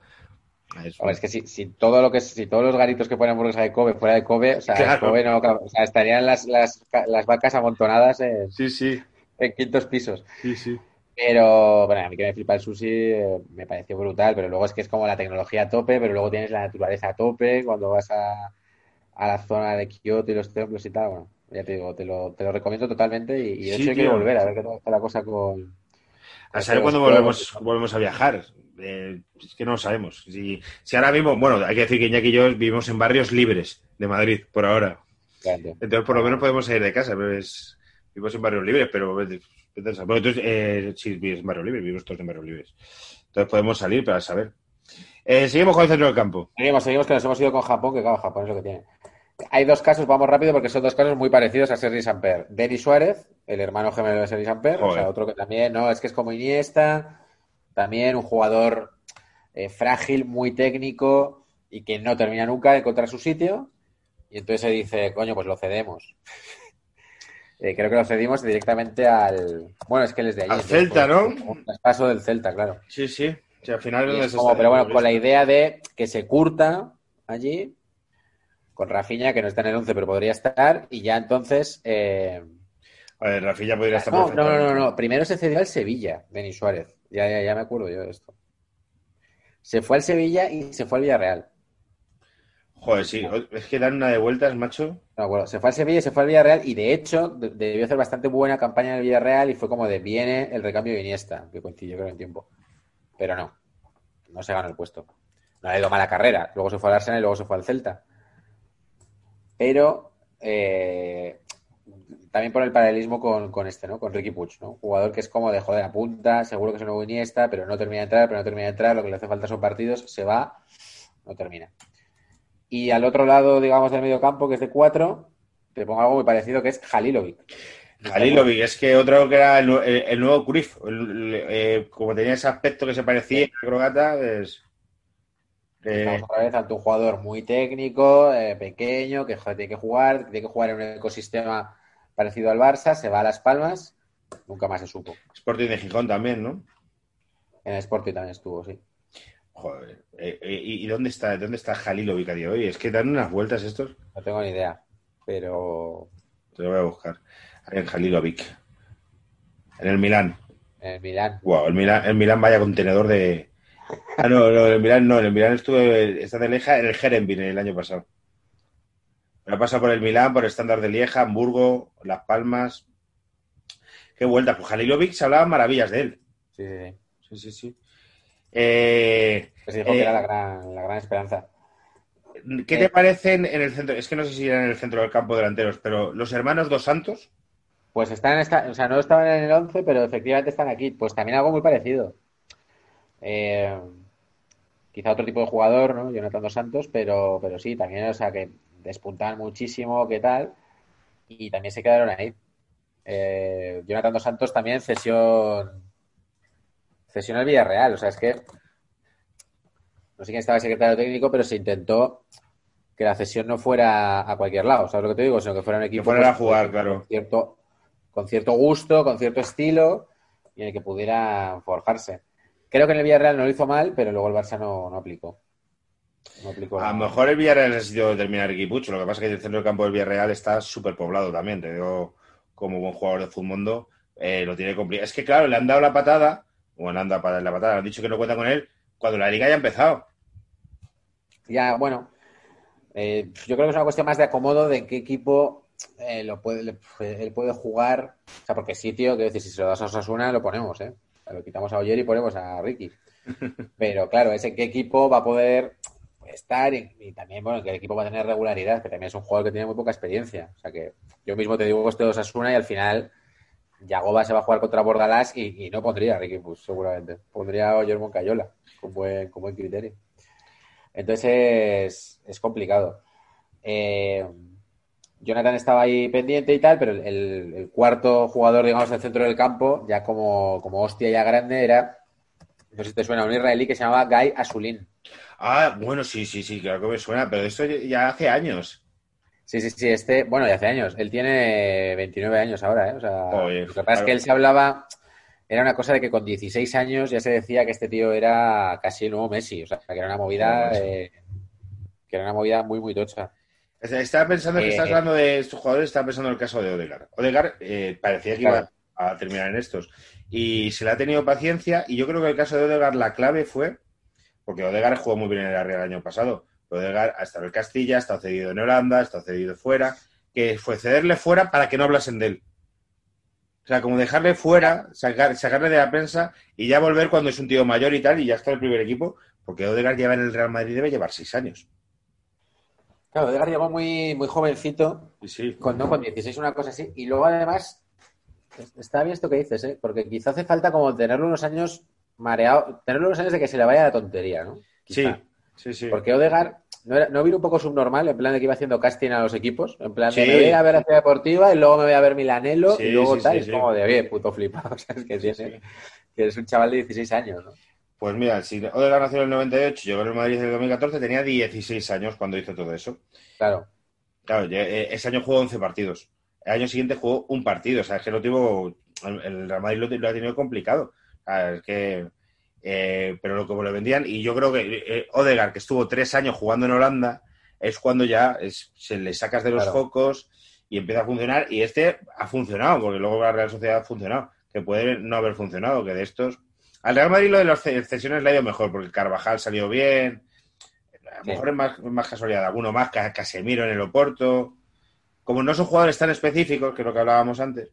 Es- que si, si todo lo que si todos los garitos que ponen hamburguesa de Kobe fuera de Kobe, o sea, Claro. Kobe no, o sea, estarían las, las, las vacas amontonadas en, Sí, sí, en quintos pisos. sí, sí. Pero, bueno, a mí que me flipa el sushi, eh, me pareció brutal, pero luego es que es como la tecnología a tope, pero luego tienes la naturaleza a tope, cuando vas a, a la zona de Kioto y los templos y tal, bueno, ya te digo, te lo, te lo recomiendo totalmente y, y de Sí, hecho yo quiero volver a ver qué tal está la cosa con... A saber los volvemos, volvemos a viajar. Eh, es que no lo sabemos. Si, si ahora mismo, bueno, hay que decir que Iñaki y yo vivimos en barrios libres de Madrid, por ahora. Grande. Entonces, por lo menos podemos salir de casa. Pero es, vivimos en barrios libres, pero. Bueno, entonces, eh, sí, vives en barrios libres, vivimos todos en barrios libres. Entonces podemos salir para saber. Eh, seguimos con el centro del campo. Seguimos, seguimos que nos hemos ido con Japón, que claro, Japón es lo que tiene. Hay dos casos, vamos rápido porque son dos casos muy parecidos a Sergi Samper. Denis Suárez, el hermano gemelo de Sergi Samper, o sea, otro que también, no, es que es como Iniesta, también un jugador eh, frágil, muy técnico y que no termina nunca de encontrar su sitio. Y entonces se dice, coño, pues lo cedemos. Eh, creo que lo cedimos directamente al. Bueno, es que él es de allí. Al entonces, Celta, pues, ¿no? Un traspaso del Celta, claro. Sí, sí. Al final Y ¿dónde es como- está pero bueno, con la idea de que se curta allí, con Rafinha, que no está en el 11, pero podría estar, y ya entonces. eh, A ver, Rafinha podría estar no, no, no, no. Primero se cedió al Sevilla, Denis Suárez. Ya, ya, ya me acuerdo yo de esto. Se fue al Sevilla y se fue al Villarreal. Joder, sí. Es que dan una de vueltas, macho. No acuerdo. Se fue al Sevilla y se fue al Villarreal, y de hecho de- debió hacer bastante buena campaña en el Villarreal, y fue como de viene el recambio de Iniesta, que coincidió creo en tiempo. Pero no, no se ganó el puesto. No ha ido mala carrera. Luego se fue al Arsenal y luego se fue al Celta. Pero eh, también por el paralelismo con, con este, ¿no? Con Ricky Puig, ¿no? Jugador que es como de joder a punta, seguro que es un nuevo Iniesta, pero no termina de entrar, pero no termina de entrar, lo que le hace falta son partidos, se va, no termina. Y al otro lado, digamos, del medio campo, que es de cuatro, te pongo algo muy parecido que es Halilovic. Halilovic, es que otro que era el, nu- el- el nuevo Cruyff. El- eh, como tenía ese aspecto que se parecía a Crogata, es... eh, Estamos otra vez ante un jugador muy técnico, eh, pequeño, que joder, tiene que jugar, tiene que jugar en un ecosistema parecido al Barça, se va a Las Palmas, nunca más se supo. Sporting de Gijón también, ¿no? En el Sporting también estuvo, sí. Joder. Eh, eh, ¿Y dónde está, dónde está a día de hoy? Es que dan unas vueltas estos. No tengo ni idea. Pero Te lo voy a buscar. En Halilovic. En el Milán. en Milán. Wow, el Milán, el Milán vaya contenedor de. Ah, no, no, el Milán no, el Milán estuve, está de Lieja en el Jerenbin el año pasado. Me ha pasado por el Milán, por el estándar de Lieja, Hamburgo, Las Palmas. Qué vuelta. Pues Halilovic se hablaba maravillas de él. Sí, sí, sí. Sí, sí. Eh, se dijo Eh, que era la gran, la gran esperanza. ¿Qué te parecen en el centro? Es que no sé si eran en el centro del campo delanteros, pero los hermanos Dos Santos. Pues están en esta, o sea, no estaban en el 11, pero efectivamente están aquí. Pues también algo muy parecido. Eh, quizá otro tipo de jugador, ¿no? Jonathan Dos Santos, pero, pero sí, también, o sea, que despuntaban muchísimo, ¿qué tal? Y también se quedaron ahí. Eh, Jonathan Dos Santos también cesión, cesión al Villarreal, o sea, es que no sé quién estaba de secretario técnico, pero se intentó que la cesión no fuera a cualquier lado, ¿sabes lo que te digo? Sino que fuera un equipo a pues, jugar, con claro. cierto, con cierto gusto, con cierto estilo y en el que pudiera forjarse. Creo que en el Villarreal no lo hizo mal, pero luego el Barça no, no aplicó. No A lo mejor el Villarreal necesitó terminar equipucho. Lo que pasa es que el centro del campo del Villarreal está súper poblado también. Te digo, como buen jugador de fútbol, eh, lo tiene complicado. Es que, claro, le han dado la patada, bueno, le han dado la patada, le han dicho que no cuenta con él cuando la liga ya ha empezado. Ya, bueno, eh, yo creo que es una cuestión más de acomodo de en qué equipo eh, lo puede, le- él puede jugar. O sea, porque sí, tío, quiero decir, si se lo das a Osasuna, lo ponemos, ¿eh? O sea, Lo quitamos a Oyer y ponemos a Ricky. Pero claro, es en qué equipo va a poder estar y, también, bueno, en qué equipo va a tener regularidad, que también es un jugador que tiene muy poca experiencia. O sea, que yo mismo te digo esto de Osasuna y al final Yagoba se va a jugar contra Bordalás y, y no pondría a Ricky seguramente. Pondría a Oyer Moncayola, con buen, con buen criterio. Entonces es, complicado. Eh, Jonathan estaba ahí pendiente y tal, pero el, el- el cuarto jugador, digamos, del centro del campo, ya como, como hostia ya grande, era, no sé si te suena, un israelí que se llamaba Guy Asulin. Ah, bueno, sí, sí, sí, claro que me suena, pero esto ya hace años. Sí, sí, sí, este, bueno, de hace años. Él tiene 29 años ahora, ¿eh? O sea, lo que pasa es que él se hablaba, era una cosa de que con 16 años ya se decía que este tío era casi el nuevo Messi, o sea, que era una movida, eh, que era una movida muy, muy tocha. Estaba pensando que Eh, estás hablando de estos jugadores, estaba pensando en el caso de Odegaard. Odegaard eh, parecía que Claro. iba a terminar en estos. Y se le ha tenido paciencia, y yo creo que el caso de Odegaard la clave fue, porque Odegaard jugó muy bien en el Real el año pasado, pero Odegaard ha estado en el Castilla, ha estado cedido en Holanda, ha estado cedido fuera, que fue cederle fuera para que no hablasen de él. O sea, como dejarle fuera, sacar- sacarle de la prensa y ya volver cuando es un tío mayor y tal, y ya está en el primer equipo, porque Odegaard lleva en el Real Madrid debe llevar seis años. Claro, Odegaard llegó muy, muy jovencito, Y sí. con, ¿no? con 16, una cosa así, y luego además, es- está bien esto que dices, ¿eh? Porque quizá hace falta como tenerlo unos años mareado, tenerlo unos años de que se le vaya la tontería, ¿no? Sí, Quizá. sí, sí. Porque Odegaard no, era, no vino un poco subnormal, en plan de que iba haciendo casting a los equipos, en plan de Sí. me voy a ver a Ciudad Deportiva y luego me voy a ver Milanelo Sí, y luego sí, tal, es como de, oye, puto flipado, ¿sabes? Que tiene, que es un chaval de 16 años, ¿no? Pues mira, si Odegaard nació en el 98, llegó en el Madrid en el 2014, tenía 16 años cuando hizo todo eso. Claro. Claro, eh, ese año jugó 11 partidos. El año siguiente jugó un partido. O sea, es que no tuvo. El el Real Madrid lo, lo ha tenido complicado. Es que. eh, pero lo como le vendían. Y yo creo que eh, Odegaard, que estuvo tres años jugando en Holanda, es cuando ya es- se le sacas de los Claro. focos y empieza a funcionar. Y este ha funcionado, porque luego la Real Sociedad ha funcionado. Que puede no haber funcionado, que de estos. Al Real Madrid lo de las cesiones le ha ido mejor, porque Carvajal salió bien. A lo Sí. mejor es más, más casualidad. Alguno más, Ca- Casemiro en el Oporto. Como no son jugadores tan específicos, que es lo que hablábamos antes.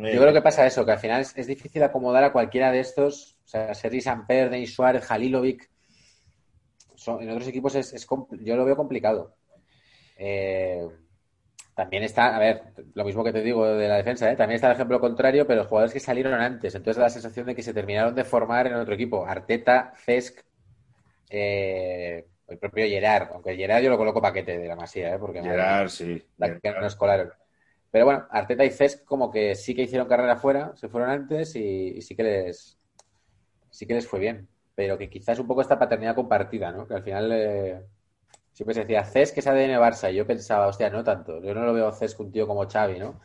Yo creo que pasa eso, que al final es, es difícil acomodar a cualquiera de estos, o sea, Sergi Samper, Denis Suárez, Halilovic. Son- en otros equipos es, es yo lo veo complicado. Eh, también está, a ver, lo mismo que te digo de la defensa, ¿eh? también está el ejemplo contrario, pero los jugadores que salieron antes, entonces da la sensación de que se terminaron de formar en otro equipo. Arteta, Cesc, eh, el propio Gerard, aunque Gerard yo lo coloco paquete de la masía, ¿eh? porque. Gerard, sí. La que no nos colaron. Pero bueno, Arteta y Cesc como que sí que hicieron carrera fuera, se fueron antes y, y sí que les sí que les fue bien. Pero que quizás un poco esta paternidad compartida, ¿no? Que al final eh, siempre se decía Cesc es ADN Barça y yo pensaba, hostia, no tanto. Yo no lo veo Cesc un tío como Xavi, ¿no?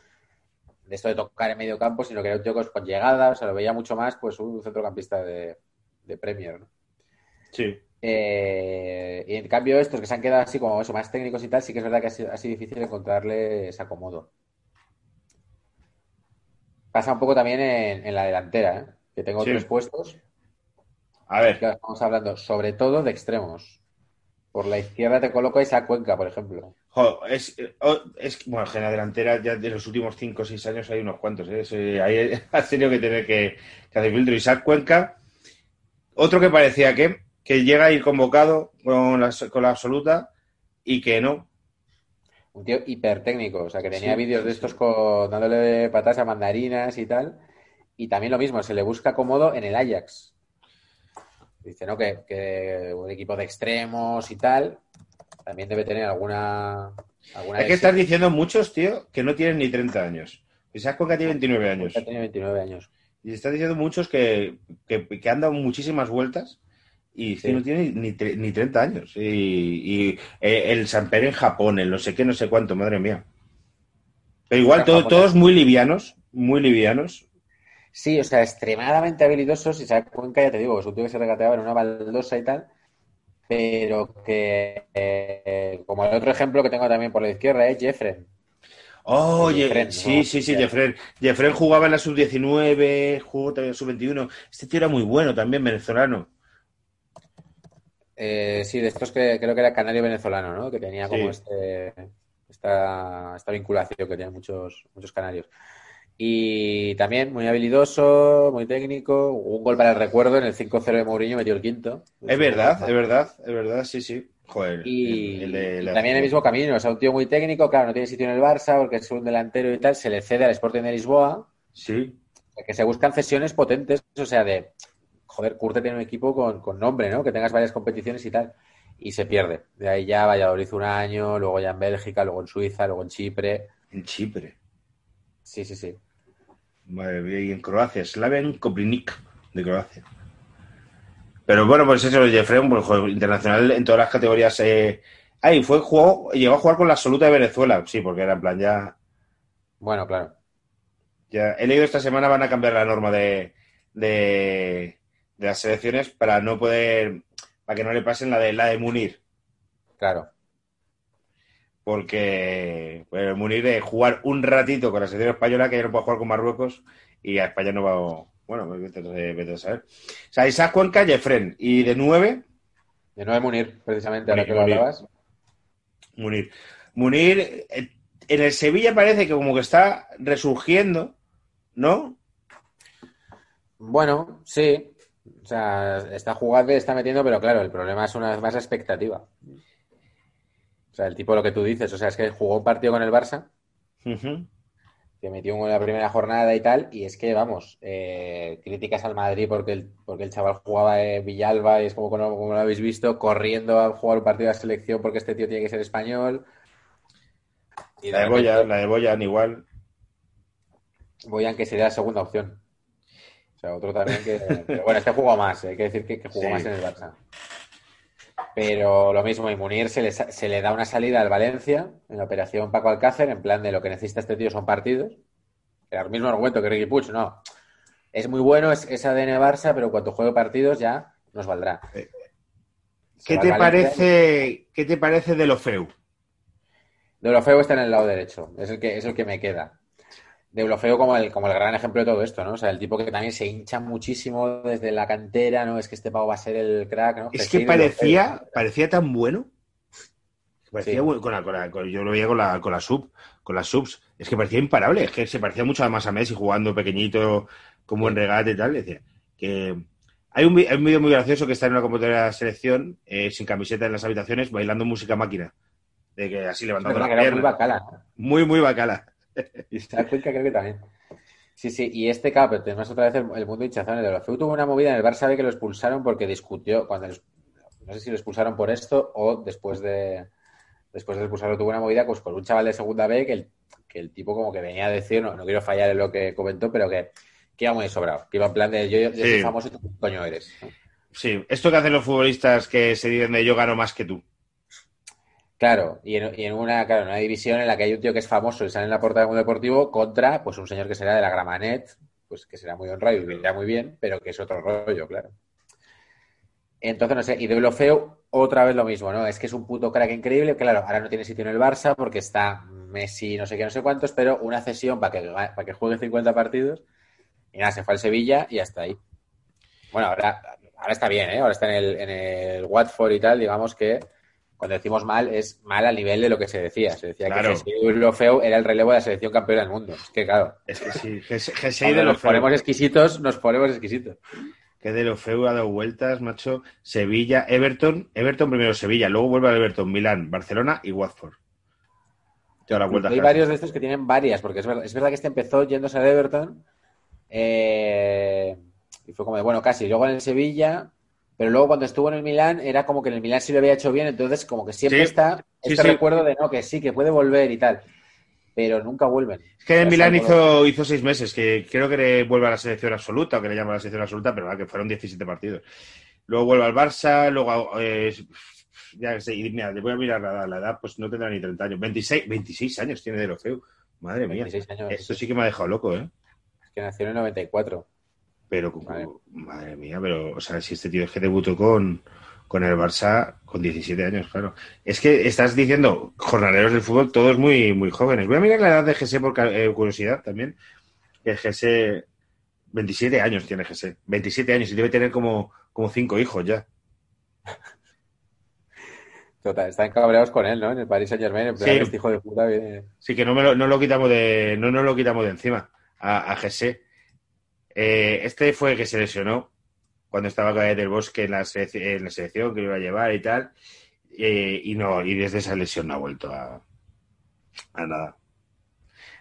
De esto de tocar en medio campo, sino que era un tío con llegada, o sea, lo veía mucho más pues un centrocampista de, de Premier, ¿no? Sí. Eh, y en cambio, estos que se han quedado así como eso, más técnicos y tal, sí que es verdad que ha sido, ha sido difícil encontrarle ese acomodo. Pasa un poco también en, en la delantera, ¿eh? que tengo Sí. tres puestos. A ver, que estamos hablando sobre todo de extremos. Por la izquierda te coloco a Isaac Cuenca, por ejemplo. jo, es, eh, es bueno, que en la delantera ya de los últimos 5 o 6 años hay unos cuantos. ¿eh? Ahí has tenido que tener que, que hacer filtro. Isaac Cuenca, otro que parecía que, que llega a ir convocado con la, con la absoluta y que no. Un tío hipertécnico, o sea, que tenía Sí, vídeos de sí, estos con, dándole patas a mandarinas y tal. Y también lo mismo, se le busca cómodo en el Ajax. Dice, ¿no? Que, que un equipo de extremos y tal también debe tener alguna. alguna Es que estás diciendo muchos, tío, que no tienen ni 30 años. Isaac Cuenca tiene 29 años. Ya tiene 29 años. Y estás diciendo muchos que, que, que han dado muchísimas vueltas y Sí. no tiene ni, ni 30 años. Y, y, eh, el Samper en Japón, el no sé qué, no sé cuánto, madre mía. Pero igual, todo- todos muy livianos, muy livianos. Sí, o sea, extremadamente habilidosos. Isaac Cuenca, ya te digo, es un tío que se regateaba en una baldosa y tal. Pero que, eh, como el otro ejemplo que tengo también por la izquierda, es Jeffren. Oye, Jeffren, sí, ¿no? sí, sí. Jeffren. Jeffren jugaba en la sub-19, jugó también en la sub-21. Este tío era muy bueno también, venezolano. Eh, sí, de estos que creo que era canario venezolano, ¿no? Que tenía como Sí. este, esta, esta vinculación que tenían muchos, muchos canarios. Y también muy habilidoso, muy técnico. Un gol para el recuerdo en el 5-0 de Mourinho, metió el quinto. Es verdad, es verdad, es verdad, sí, sí. Joder, Y, el- el y la- también el mismo camino, o sea, un tío muy técnico, claro, no tiene sitio en el Barça porque es un delantero y tal, se le cede al Sporting de Lisboa, Sí, que se buscan cesiones potentes, o sea, de, joder, Curte tiene un equipo con, con nombre, ¿no? Que tengas varias competiciones y tal, y se pierde. De ahí ya Valladolid un año, luego ya en Bélgica, luego en Suiza, luego en Chipre. en Chipre. Sí, sí, sí. Madre mía, y en Croacia, Slaven Koprinik de Croacia. Pero bueno, pues eso, Jeffrey, pues, juego internacional en todas las categorías. Eh... Ah, y fue, jugó, llegó a jugar con la absoluta de Venezuela, sí, porque era en plan ya, Bueno, claro. ya. He leído esta semana van a cambiar la norma de, de, de las selecciones para no poder, para que no le pasen la de la de Munir. Claro. Porque bueno, Munir de jugar un ratito con la selección española, que ya no puede jugar con Marruecos, y a España no va. Bueno, pues vete, a- vete a saber. O sea, Isaac Cuenca, Jeffren. Y de nueve, De nuevo Munir, precisamente, ahora Munir, que lo Munir. hablabas. Munir. Munir, eh, en el Sevilla parece que como que está resurgiendo, ¿no? Bueno, sí. O sea, está jugando y está metiendo, pero claro, el problema es una vez más la expectativa. O sea, el tipo lo que tú dices, o sea, es que jugó un partido con el Barça, Ujú. que metió un gol en la primera jornada y tal, y es que, vamos, eh, críticas al Madrid porque el, porque el chaval jugaba en Villalba y es como, como, lo habéis visto, corriendo a jugar un partido de la selección porque este tío tiene que ser español. Y La de Boyan, la de Boyan igual. Boyan, que sería la segunda opción. Sea, otro también que. Pero bueno, este jugó más, eh, hay que decir que, que jugó Sí. más en el Barça. Pero lo mismo, y Munir se le, se le da una salida al Valencia en la operación Paco Alcácer, en plan de lo que necesita este tío son partidos. Era el mismo argumento que Ricky Puig, no. Es muy bueno, es, es ADN Barça, pero cuando juegue partidos ya nos valdrá. Eh, ¿Qué te parece, qué te parece de lo feo? De Deulofeu está en el lado derecho, es el que, es el que me queda. Deulofeu como el, como el gran ejemplo de todo esto, ¿no? O sea, el tipo que también se hincha muchísimo desde la cantera, ¿no? Es que este pavo va a ser el crack, ¿no? Es que parecía, parecía tan bueno. Parecía Sí. bueno con la, con la- con- yo lo veía con la, con la sub, con las subs. Es que parecía imparable, es que se parecía mucho más a Messi jugando pequeñito, como en regate y tal. Decía que hay un, hay un vídeo muy gracioso que está en una computadora de la selección, eh, sin camiseta en las habitaciones, bailando música máquina. De que así Es levantando la muy pierna. bacala. ¿no? Muy, muy bacala. Y creo que también. Sí, sí, y este capo, tenemos otra vez el, el mundo hinchazón. El Deulofeu tuvo una movida en el Barça B que lo expulsaron porque discutió, cuando no sé si lo expulsaron por esto o después de después de expulsarlo tuvo una movida pues, con un chaval de segunda B que el, que el tipo como que venía a decir, no, no quiero fallar en lo que comentó, pero que, que iba muy sobrado, que iba en plan de yo, yo, yo soy Sí. famoso y tú coño eres. Sí, esto que hacen los futbolistas que se dicen de yo gano más que tú. Claro, y en, una, claro, una división en la que hay un tío que es famoso y sale en la portada del mundo deportivo contra pues un señor que será de la Gramanet, pues que será muy honrado y vivirá muy bien, pero que es otro rollo, claro. Entonces, no sé, y de Deulofeu otra vez lo mismo, ¿no? Es que es un puto crack increíble. Claro, ahora no tiene sitio en el Barça porque está Messi, no sé qué, no sé cuántos, pero una cesión para que, para que juegue 50 partidos. Y nada, se fue al Sevilla y hasta ahí. Bueno, ahora, ahora está bien, ¿eh? Ahora está en el, en el Watford y tal, digamos que cuando decimos mal, es mal al nivel de lo que se decía. Se decía Claro. que Deulofeu era el relevo de la selección campeona del mundo. Es que, claro, Es que sí, G6 cuando de nos ponemos exquisitos, nos ponemos exquisitos. Que de los feu ha dado vueltas, macho. Sevilla, Everton, Everton primero Sevilla, luego vuelve al Everton, Milán, Barcelona y Watford. Toda la vuelta Hay varios de estos que tienen varias, porque es verdad, es verdad que este empezó yéndose a Everton eh, y fue como de, bueno, casi. Luego en el Sevilla, pero luego cuando estuvo en el Milán era como que en el Milán sí lo había hecho bien, entonces como que siempre Sí, está este sí. recuerdo de no, que sí, que puede volver y tal, pero nunca vuelven. Es que en Milán hizo, hizo seis meses, que creo que le vuelve a la selección absoluta, o que le llaman a la selección absoluta, pero que fueron 17 partidos. Luego vuelve al Barça, luego eh, ya sé, y mira, le voy a mirar la edad, la edad, pues no tendrá ni 30 años. 26, 26 años tiene de Lofeu. Madre mía. 26 años, Esto sí que me ha dejado loco, ¿eh? es que nació en el 94. Pero, Vale. madre mía, pero, o sea, si este tío es que debutó con, con el Barça con 17 años, claro. Es que estás diciendo, jornaleros del fútbol, todos muy, muy jóvenes. Voy a mirar la edad de Gese por eh, curiosidad también. Que Gese, 27 años tiene Gese. 27 años y debe tener como, como cinco hijos ya. Total, están cabreados con él, ¿no? En el Paris Saint Germain, en plan, Sí. este hijo de puta viene... Así que no, me lo, no lo quitamos de, no nos lo quitamos de encima a, a. Eh, este fue el que se lesionó cuando estaba Cadet del Bosque en la, en la selección que iba a llevar y tal. Eh, y no, y desde esa lesión no ha vuelto a, nada.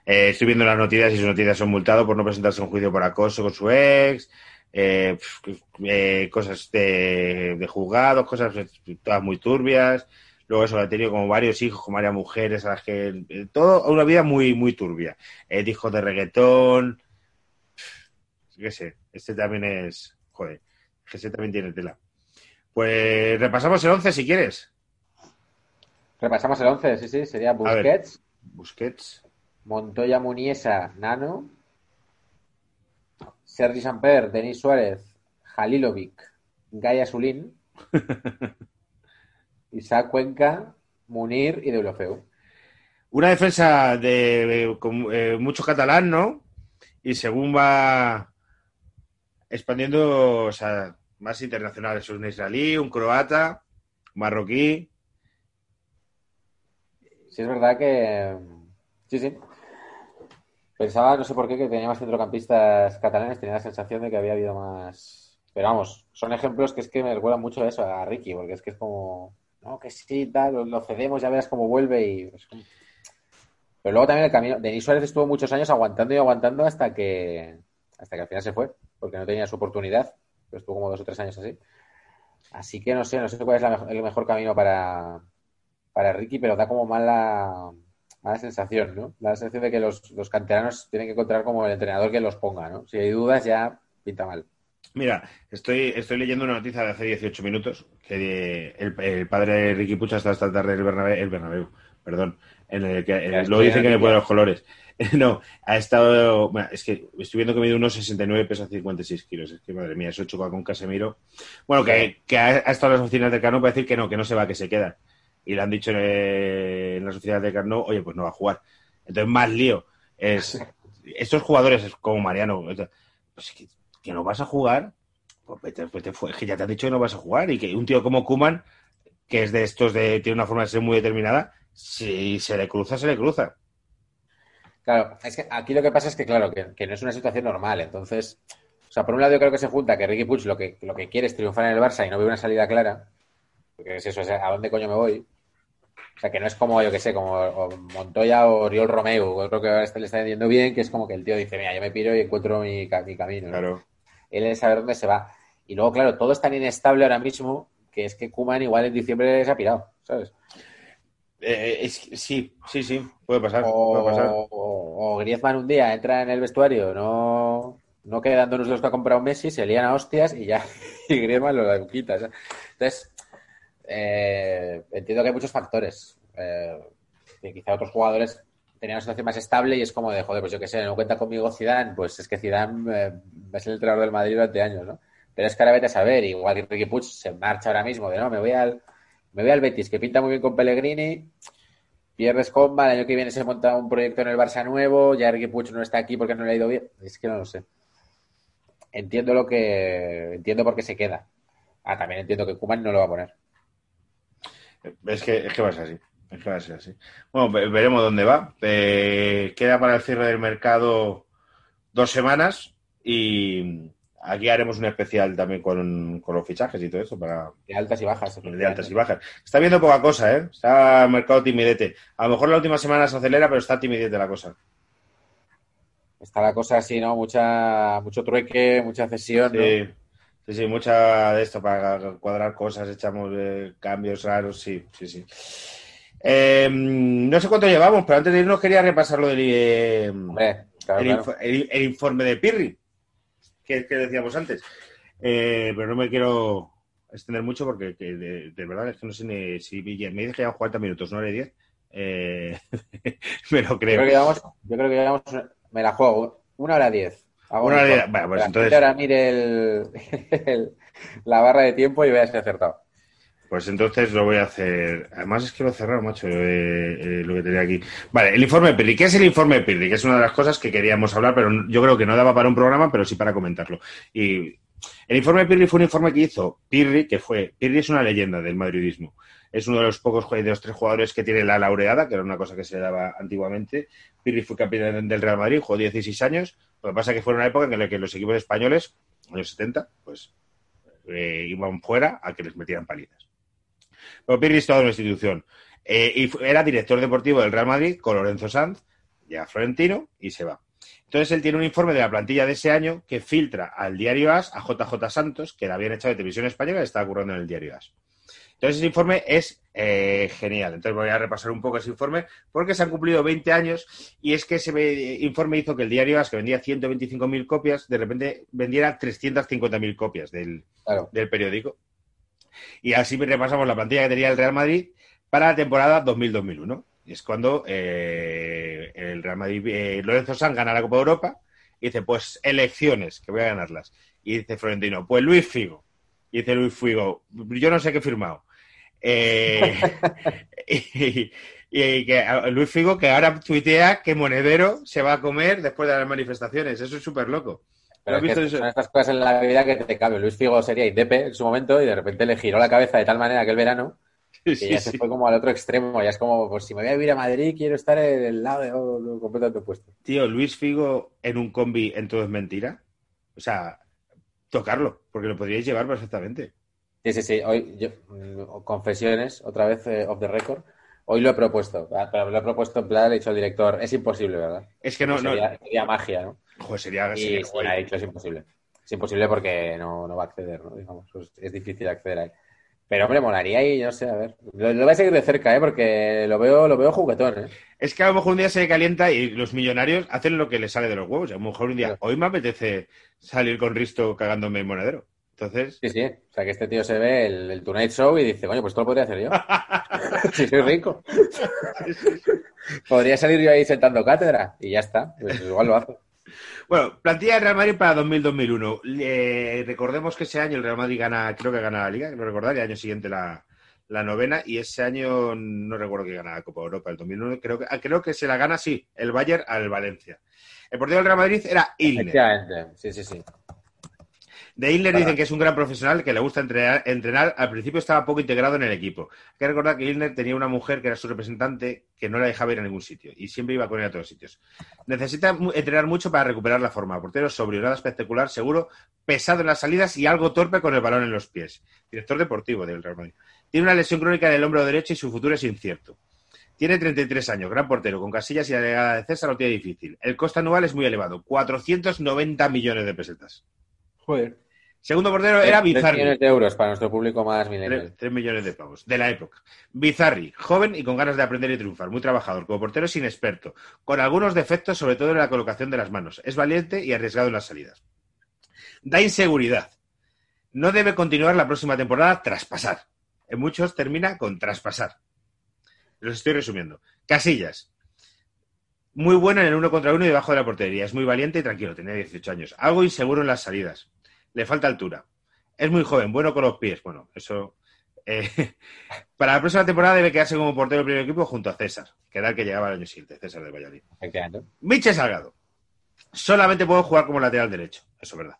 Eh, estoy viendo las noticias y sus noticias son multado por no presentarse a un juicio por acoso con su ex, eh, eh, cosas de, de juzgados, cosas todas muy turbias. Luego eso, ha tenido como varios hijos con varias mujeres a las que... eh, todo una vida muy, muy turbia. Hijos de reggaetón. Qué sé, este también es... Joder, ese también tiene tela. Pues repasamos el 11 si quieres. Repasamos el 11, sí, sí, sería. Busquets, Busquets. Montoya Muniesa, Nano, Sergi Samper, Denis Suárez, Halilovic, Gaia Sulín, Isaac Cuenca, Munir y Deulofeu. Una defensa de, eh, con eh, mucho catalán, ¿no? Y según va expandiendo, o sea, más internacionales. Un israelí, un croata, marroquí. Sí, es verdad que. Sí, sí. Pensaba, no sé por qué, que tenía más centrocampistas catalanes, tenía la sensación de que había habido más. Pero vamos, son ejemplos que es que me recuerdan mucho eso, a Ricky, porque es que es como. No, que sí, tal, lo- cedemos, ya verás cómo vuelve y. Pero luego también el camino. Denis Suárez estuvo muchos años aguantando y aguantando hasta que. Hasta que al final se fue, porque no tenía su oportunidad. Pero estuvo como dos o tres años así. Así que no sé, no sé cuál es la el mejor camino para, para Ricky, pero da como mala, mala sensación, ¿no? Da la sensación de que los, los canteranos tienen que encontrar como el entrenador que los ponga, ¿no? Si hay dudas, ya pinta mal. Mira, estoy, estoy leyendo una noticia de hace 18 minutos que el, el padre de Ricky Pucha está esta tarde en el Bernabéu, el Bernabéu, perdón, en el que luego dicen que le ponen los colores. No, ha estado, bueno, es que estoy viendo que mide unos 69 pesa 56 kilos, es que madre mía, eso choca con Casemiro. Bueno, que, que ha, ha estado en las oficinas del Cano para decir que no, que no se va, que se queda. Y le han dicho eh, en las oficinas del Cano, oye, pues no va a jugar. Entonces, más lío. Es, estos jugadores como Mariano, pues que, que no vas a jugar, pues vete, vete fu- es que ya te han dicho que no vas a jugar y que un tío como Kuman, que es de estos de tiene una forma de ser muy determinada, si se le cruza, se le cruza. Claro, es que aquí lo que pasa es que, claro, que, que no es una situación normal. Entonces, o sea, por un lado yo creo que se junta que Ricky Puig lo que, lo que quiere es triunfar en el Barça y no ve una salida clara. Porque es eso, es a dónde coño me voy. O sea, que no es como, yo que sé, como o Montoya o Oriol Romeu. Yo creo que ahora este le está yendo bien, que es como que el tío dice, mira, yo me piro y encuentro mi, mi camino. ¿no? Claro. Él es saber dónde se va. Y luego, claro, todo es tan inestable ahora mismo que es que Kuman igual en diciembre se ha pirado, ¿sabes? Eh, es- sí, sí, sí, puede pasar. O, Puede pasar. o- o Griezmann un día entra en el vestuario, no, no quedándonos los que ha comprado Messi, se lían a hostias y ya, y Griezmann lo quita. ¿sabes? Entonces, eh, entiendo que hay muchos factores. Eh, que quizá otros jugadores tenían una situación más estable y es como de, joder, pues yo qué sé, no cuenta conmigo Zidane, pues es que Zidane eh, es el entrenador del Madrid durante años, ¿no? Pero es que ahora vete a saber, igual que Ricky Puig se marcha ahora mismo de no, me voy al, me voy al Betis, que pinta muy bien con Pellegrini, pierdes comba, el año que viene se monta un proyecto en el Barça nuevo, ya Ricky Puig no está aquí porque no le ha ido bien. Es que no lo sé. Entiendo lo que. Entiendo por qué se queda. Ah, también entiendo que Kuman no lo va a poner. Es que, es que va a ser así. Es que va a ser así. Bueno, ve- veremos dónde va. Eh, queda para el cierre del mercado dos semanas y aquí haremos un especial también con, con los fichajes y todo eso para De altas y bajas. de altas y bajas. Está viendo poca cosa, ¿eh? Está mercado timidete. A lo mejor la última semana se acelera, pero está timidete la cosa. Está la cosa así, ¿no? Mucha, mucho trueque, mucha cesión, ¿no? Sí, sí, sí, mucha de esto para cuadrar cosas, echamos eh, cambios raros, sí, sí, sí. Eh, no sé cuánto llevamos, pero antes de irnos quería repasar lo del eh, Hombre, claro, el, claro. info- el- el informe de Pirri, que, que decíamos antes. Eh, pero no me quiero extender mucho porque que de, de verdad es que no sé ni si me dice que llevan 40 minutos, no haré 10. Eh, me lo Yo creo. que yo creo que llevamos, me la juego, una hora diez. Hago Una hora un diez. corte. Bueno, pues Espera, entonces- Ahora mire el, el- la barra de tiempo y veas si he acertado. Pues entonces lo voy a hacer. Además es que lo he cerrado, macho, eh, eh, lo que tenía aquí. Vale, el informe Pirri. ¿Qué es el informe Pirri? Que es una de las cosas que queríamos hablar, pero yo creo que no daba para un programa, pero sí para comentarlo. Y el informe Pirri fue un informe que hizo Pirri, que fue. Pirri es una leyenda del madridismo. Es uno de los pocos de los tres jugadores que tiene la laureada, que era una cosa que se daba antiguamente. Pirri fue campeón del Real Madrid, jugó 16 años. Lo que pasa es que fue una época en la que los equipos españoles, años 70, pues eh, iban fuera a que les metieran palizas. Pero Pirri es toda una institución. Eh, y era director deportivo del Real Madrid con Lorenzo Sanz, ya Florentino, y se va. Entonces él tiene un informe de la plantilla de ese año que filtra al diario AS, a JJ Santos, que la habían echado de televisión española y estaba currando en el diario AS. Entonces ese informe es eh, genial. Entonces voy a repasar un poco ese informe porque se han cumplido 20 años y es que ese eh, informe hizo que el diario AS, que vendía 125.000 copias, de repente vendiera 350.000 copias del, Claro. del periódico. Y así repasamos la plantilla que tenía el Real Madrid para la temporada 2000-2001. Y es cuando eh, el Real Madrid, eh, Lorenzo Sanz gana la Copa de Europa y dice, pues elecciones, que voy a ganarlas. Y dice Florentino, pues Luis Figo. Y dice Luis Figo, yo no sé qué he firmado. Eh, y, que Luis Figo que ahora tuitea que Monedero se va a comer después de las manifestaciones. Eso es súper loco. Pero ¿Has es que son estas cosas en la vida que te cambian. Luis Figo sería Indepe en su momento y de repente le giró la cabeza de tal manera aquel verano que Sí, ya sí. se fue como al otro extremo. Ya es como, pues si me voy a vivir a Madrid, quiero estar en el lado de oh, completamente opuesto. Tío, Luis Figo en un combi en todo es mentira. O sea, tocarlo, porque lo podríais llevar perfectamente. Sí, sí, sí. Hoy, yo, mm, confesiones, otra vez eh, off the record. Hoy lo he propuesto, pero lo he propuesto en plan, le he dicho al director, es imposible, ¿verdad? Es que no, no. sería, sería magia, ¿no? Joder, sería, Y sería me ha dicho, es imposible. Es imposible porque no, no va a acceder, ¿no? Digamos, es, es difícil acceder a él. Pero, hombre, molaría y no sé, a ver. Lo, lo voy a seguir de cerca, ¿eh? Porque lo veo, lo veo juguetón, ¿eh? Es que a lo mejor un día se calienta y los millonarios hacen lo que les sale de los huevos. A lo mejor un día, hoy me apetece salir con Risto cagándome en monedero. Entonces, Sí, sí. O sea, que este tío se ve el, el Tonight Show y dice, coño, pues esto lo podría hacer yo. si soy rico. Podría salir yo ahí sentando cátedra y ya está. Pues igual lo hace. Bueno, plantilla de Real Madrid para 2000-2001. Eh, recordemos que ese año el Real Madrid gana, creo que gana la Liga, no recordar, y el año siguiente la, la novena, y ese año no recuerdo que gana la Copa Europa, el 2001, creo que, ah, creo que se la gana, sí, el Bayern al Valencia. El portero del Real Madrid era Ilner. Sí, sí, sí. De Ilner dicen que es un gran profesional, que le gusta entrenar, entrenar. Al principio estaba poco integrado en el equipo. Hay que recordar que Ilner tenía una mujer que era su representante que no la dejaba ir a ningún sitio y siempre iba con él a todos sitios. Necesita entrenar mucho para recuperar la forma. Portero sobrio, nada espectacular, seguro, pesado en las salidas y algo torpe con el balón en los pies. Director deportivo del Real Madrid. Tiene una lesión crónica en el hombro derecho y su futuro es incierto. Tiene 33 años, gran portero, con casillas y la llegada de César lo tiene difícil. El coste anual es muy elevado, 490 millones de pesetas. Joder. Segundo portero era Tres Bizarri. millones de euros para nuestro público más millennial. 3, millones de pavos, de la época. Bizarri, joven y con ganas de aprender y triunfar, muy trabajador, como portero es inexperto, con algunos defectos, sobre todo en la colocación de las manos. Es valiente y arriesgado en las salidas. Da inseguridad. No debe continuar la próxima temporada tras pasar. En muchos termina con traspasar. Los estoy resumiendo. Casillas. Muy bueno en el uno contra uno y debajo de la portería. Es muy valiente y tranquilo, tenía 18 años. Algo inseguro en las salidas. Le falta altura. Es muy joven, bueno con los pies. Bueno, eso. eh, para la próxima temporada debe quedarse como portero del primer equipo junto a César, que era el que llegaba el año siguiente, César de Valladolid. Efectivamente. Michel Salgado. Solamente puedo jugar como lateral derecho. Eso es verdad.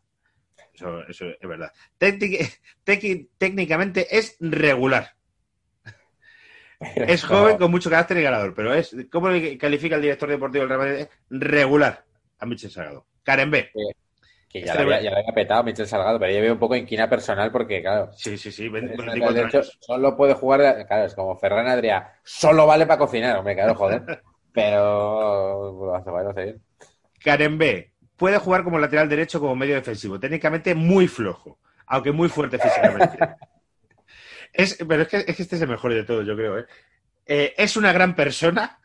Eso, eso es verdad. Técnicamente es regular. Es joven con mucho carácter y ganador, pero es. ¿Cómo le califica el director deportivo del Real Madrid? Regular a Michel Salgado. Karen B. Que ya, Este lo había, ya lo había petado Michel Salgado, pero yo veo un poco inquina personal porque, claro, Sí, sí, sí. 20, es 24 de hecho, años. solo puede jugar, claro, es como Ferran Adrià, solo vale para cocinar, hombre, claro, joder. Pero hace, bueno, bien. Karen B. Puede jugar como lateral derecho como medio defensivo. Técnicamente muy flojo, aunque muy fuerte físicamente. es, pero es que, es que este es el mejor de todos, yo creo. ¿eh? Eh, es una gran persona,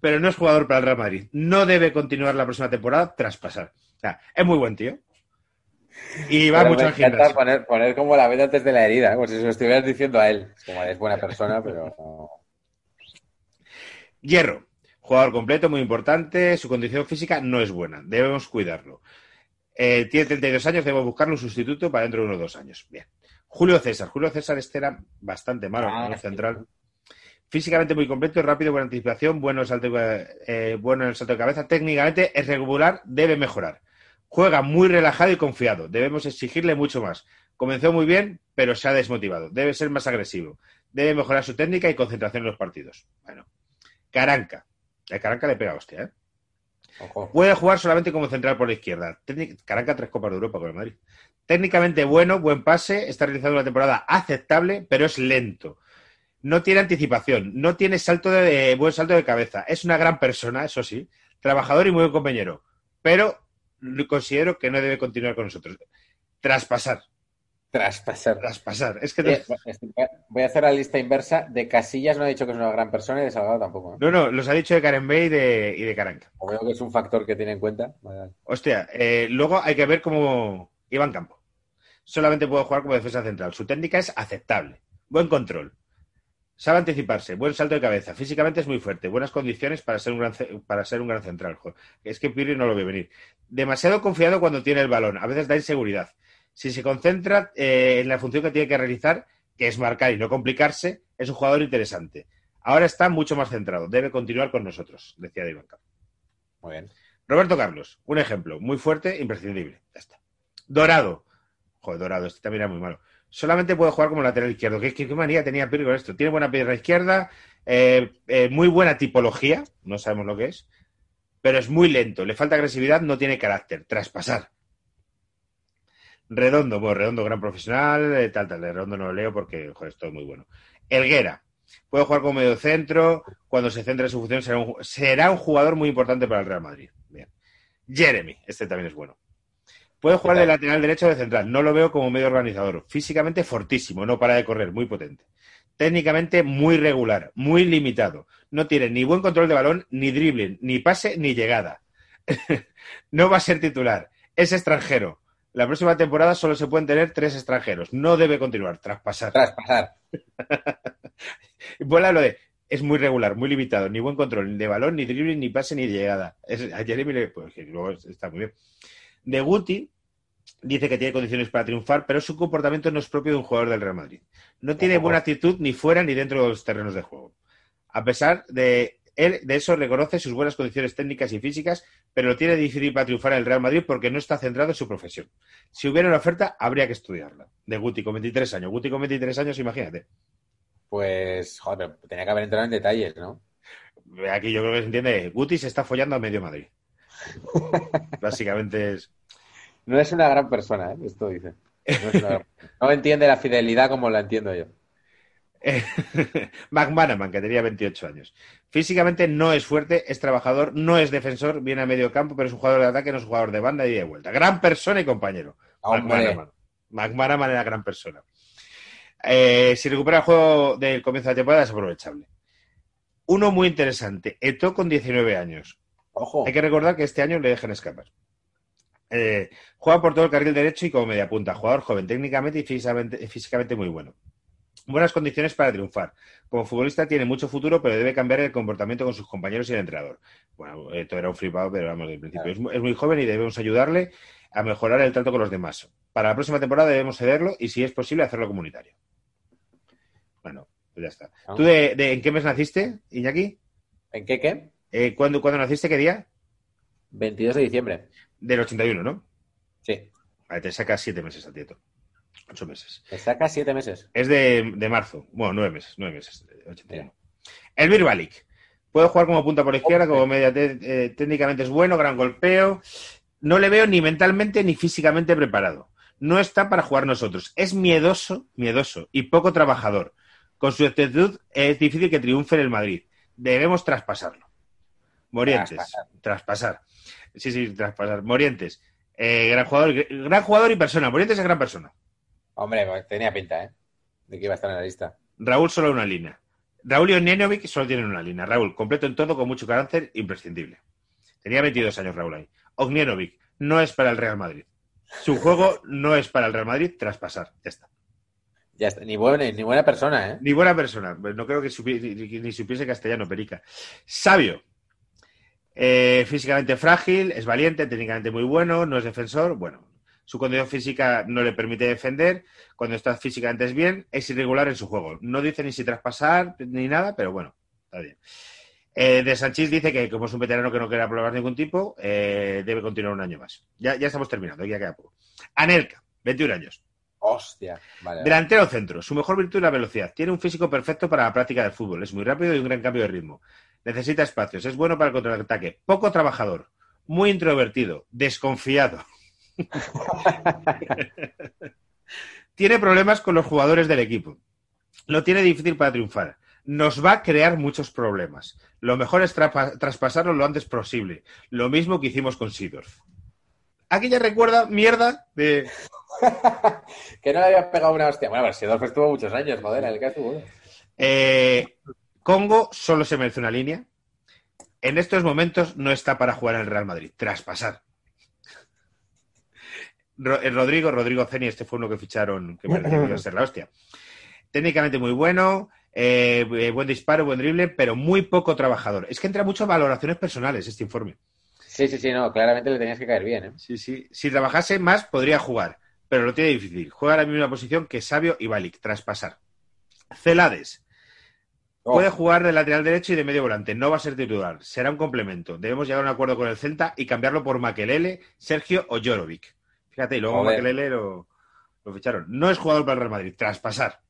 pero no es jugador para el Real Madrid. No debe continuar la próxima temporada tras pasar. O sea, es muy buen tío. Y va Pero mucho me al gimnasio. poner, poner como la vez antes de la herida, como si se lo estuvieras diciendo a él. Como, es buena persona, pero no. Hierro. Jugador completo, muy importante. Su condición física no es buena. Debemos cuidarlo. Eh, tiene 32 años, debemos buscarle un sustituto para dentro de unos dos años. Bien. Julio César. Julio César este era bastante malo, Ah, ¿no? sí. central. Físicamente muy completo, rápido, buena anticipación, bueno, salto, eh, bueno en el salto de cabeza. Técnicamente es regular, debe mejorar. Juega muy relajado y confiado. Debemos exigirle mucho más. Comenzó muy bien, pero se ha desmotivado. Debe ser más agresivo. Debe mejorar su técnica y concentración en los partidos. Bueno. Caranca. El Caranca le pega hostia, ¿eh? Puede jugar solamente como central por la izquierda. Caranca tres copas de Europa con el Madrid. Técnicamente bueno, buen pase, está realizando una temporada aceptable, pero es lento. No tiene anticipación, no tiene salto de, buen salto de cabeza. Es una gran persona, eso sí, trabajador y muy buen compañero, pero considero que no debe continuar con nosotros. Traspasar, Traspasar. traspasar. Es que Eh, Voy a hacer la lista inversa. De Casillas no ha dicho que es una gran persona y de Salgado tampoco. ¿eh? no, no, los ha dicho de Karen Bay y de, y de Caranca. Veo que es un factor que tiene en cuenta. Vale, vale. Hostia, eh, luego hay que ver cómo Iván Campo. Solamente puede jugar como defensa central. Su técnica es aceptable. Buen control. Sabe anticiparse. Buen salto de cabeza. Físicamente es muy fuerte. Buenas condiciones para ser un gran, para ser un gran central. Joder, Es que Pirri no lo ve venir. Demasiado confiado cuando tiene el balón. A veces da inseguridad. Si se concentra eh, en la función que tiene que realizar, que es marcar y no complicarse, es un jugador interesante. Ahora está mucho más centrado. Debe continuar con nosotros, decía Iván Campo. Muy bien. Roberto Carlos, un ejemplo, muy fuerte, imprescindible. Ya está. Dorado. Joder, Dorado, este también era muy malo. Solamente puede jugar como lateral izquierdo. ¿Qué, qué, qué manía tenía Pirri con esto? Tiene buena pierna izquierda, eh, eh, muy buena tipología, no sabemos lo que es, pero es muy lento, le falta agresividad, no tiene carácter. Traspasar. Redondo, bueno, Redondo, gran profesional, eh, tal, tal. de Redondo no lo leo porque, joder, esto es muy bueno. Elguera. Puede jugar como medio centro. Cuando se centre en su función, será un, será un jugador muy importante para el Real Madrid. Bien. Jeremy, este también es bueno. Puede jugar de lateral derecho o de central. No lo veo como medio organizador. Físicamente fortísimo, no para de correr, muy potente. Técnicamente muy regular, muy limitado. No tiene ni buen control de balón, ni dribbling, ni pase, ni llegada. no va a ser titular. Es extranjero. La próxima temporada solo se pueden tener tres extranjeros. No debe continuar, traspasar. Traspasar. Vuela lo de. Es muy regular, muy limitado. Ni buen control de balón, ni dribbling, ni pase, ni llegada. Es, a Jeremy le- pues, luego está muy bien. De Guti dice que tiene condiciones para triunfar, pero su comportamiento no es propio de un jugador del Real Madrid. No tiene buena actitud ni fuera ni dentro de los terrenos de juego. A pesar de él, de eso reconoce sus buenas condiciones técnicas y físicas, pero lo tiene difícil para triunfar en el Real Madrid porque no está centrado en su profesión. Si hubiera una oferta, habría que estudiarla. De Guti con 23 años. Guti con 23 años, imagínate. Pues, joder, tenía que haber entrado en detalles, ¿no? Aquí yo creo que se entiende. Guti se está follando a medio Madrid. Básicamente es. No es una gran persona, ¿eh? Esto dice. No, es una gran- no entiende la fidelidad como la entiendo yo. McManaman, que tenía 28 años. Físicamente no es fuerte, es trabajador, no es defensor, viene a medio campo, pero es un jugador de ataque, no es un jugador de banda y de vuelta. Gran persona y compañero. McManaman. McManaman era gran persona. Eh, si recupera el juego del comienzo de la temporada es aprovechable. Uno muy interesante, Eto con 19 años. ojo. Hay que recordar que este año le dejan escapar. Eh, juega por todo el carril derecho y como media punta. Jugador joven, técnicamente y físicamente, físicamente muy bueno. Buenas condiciones para triunfar. Como futbolista tiene mucho futuro, pero debe cambiar el comportamiento con sus compañeros y el entrenador. Bueno, esto era un flipado, pero vamos, del principio. Es, mu- es muy joven y debemos ayudarle a mejorar el trato con los demás. Para la próxima temporada debemos cederlo y, si es posible, hacerlo comunitario. Bueno, pues ya está. Ah. ¿Tú de, de- en qué mes naciste, Iñaki? ¿En qué qué? Eh, ¿cuándo, ¿Cuándo naciste? ¿Qué día? 22 de diciembre. Del 81, ¿no? Sí. Vale, te sacas siete meses a tieto. Ocho meses. Me saca siete meses. Es de, de marzo. Bueno, nueve meses. Nueve meses. eh, 81. El Birbalik. Puede jugar como punta por izquierda, como media te- eh, técnicamente es bueno, gran golpeo. No le veo ni mentalmente ni físicamente preparado. No está para jugar nosotros. Es miedoso, miedoso y poco trabajador. Con su actitud es difícil que triunfe en el Madrid. Debemos traspasarlo. Morientes. Traspasar. Traspasar. Sí, sí, traspasar. Morientes. Eh, gran jugador, gran jugador y persona. Morientes es gran persona. Hombre, pues tenía pinta, ¿eh? De que iba a estar en la lista. Raúl solo una línea. Raúl y Onenovic solo tienen una línea. Raúl, completo en todo, con mucho carácter, imprescindible. Tenía 22 años Raúl ahí. Ognienovic no es para el Real Madrid. Su juego no es para el Real Madrid traspasar. Ya está. Ya está. Ni buena, ni buena persona, ¿eh? Ni buena persona. Pues No creo que supi- ni, ni supiese castellano, perica. Sabio. Eh, físicamente frágil, es valiente, técnicamente muy bueno, no es defensor. Bueno, su condición física no le permite defender. Cuando está físicamente es bien, es irregular en su juego. No dice ni si traspasar ni nada, pero bueno, está bien. Eh, de Sanchís dice que como es un veterano que no quiere de ningún tipo, eh, debe continuar un año más. Ya, ya estamos terminando, ya queda poco. Anelka, 21 años. Hostia. Vale. Delantero centro. Su mejor virtud es la velocidad. Tiene un físico perfecto para la práctica del fútbol. Es muy rápido y un gran cambio de ritmo. Necesita espacios. Es bueno para el contraataque. Poco trabajador. Muy introvertido. Desconfiado. tiene problemas con los jugadores del equipo. Lo tiene difícil para triunfar. Nos va a crear muchos problemas. Lo mejor es traspasarlo lo antes posible. Lo mismo que hicimos con Sidorf. Aquí ya recuerda mierda de que no le había pegado una hostia. Bueno, pero Sidorf estuvo muchos años, joder, el que estuvo. Eh, Congo solo se merece una línea. En estos momentos no está para jugar en el Real Madrid. Traspasar. Eh, Rodrigo, Rodrigo Ceni, este fue uno que ficharon, que iba a ser la hostia. Técnicamente muy bueno, eh, eh, buen disparo, buen drible, pero muy poco trabajador. Es que entra mucho valoraciones personales este informe. Sí, sí, sí, no, claramente le tenías que caer bien, ¿eh? Sí, sí. Si trabajase más, podría jugar, pero lo tiene difícil. Juega la misma posición que Sabio y Balik, traspasar. Celades. Oh, Puede jugar de lateral derecho y de medio volante. No va a ser titular. Será un complemento. Debemos llegar a un acuerdo con el Celta y cambiarlo por Makelele, Sergio o Jorovic. Fíjate, y luego. Makelele lo, lo ficharon. No es jugador para el Real Madrid. Traspasar.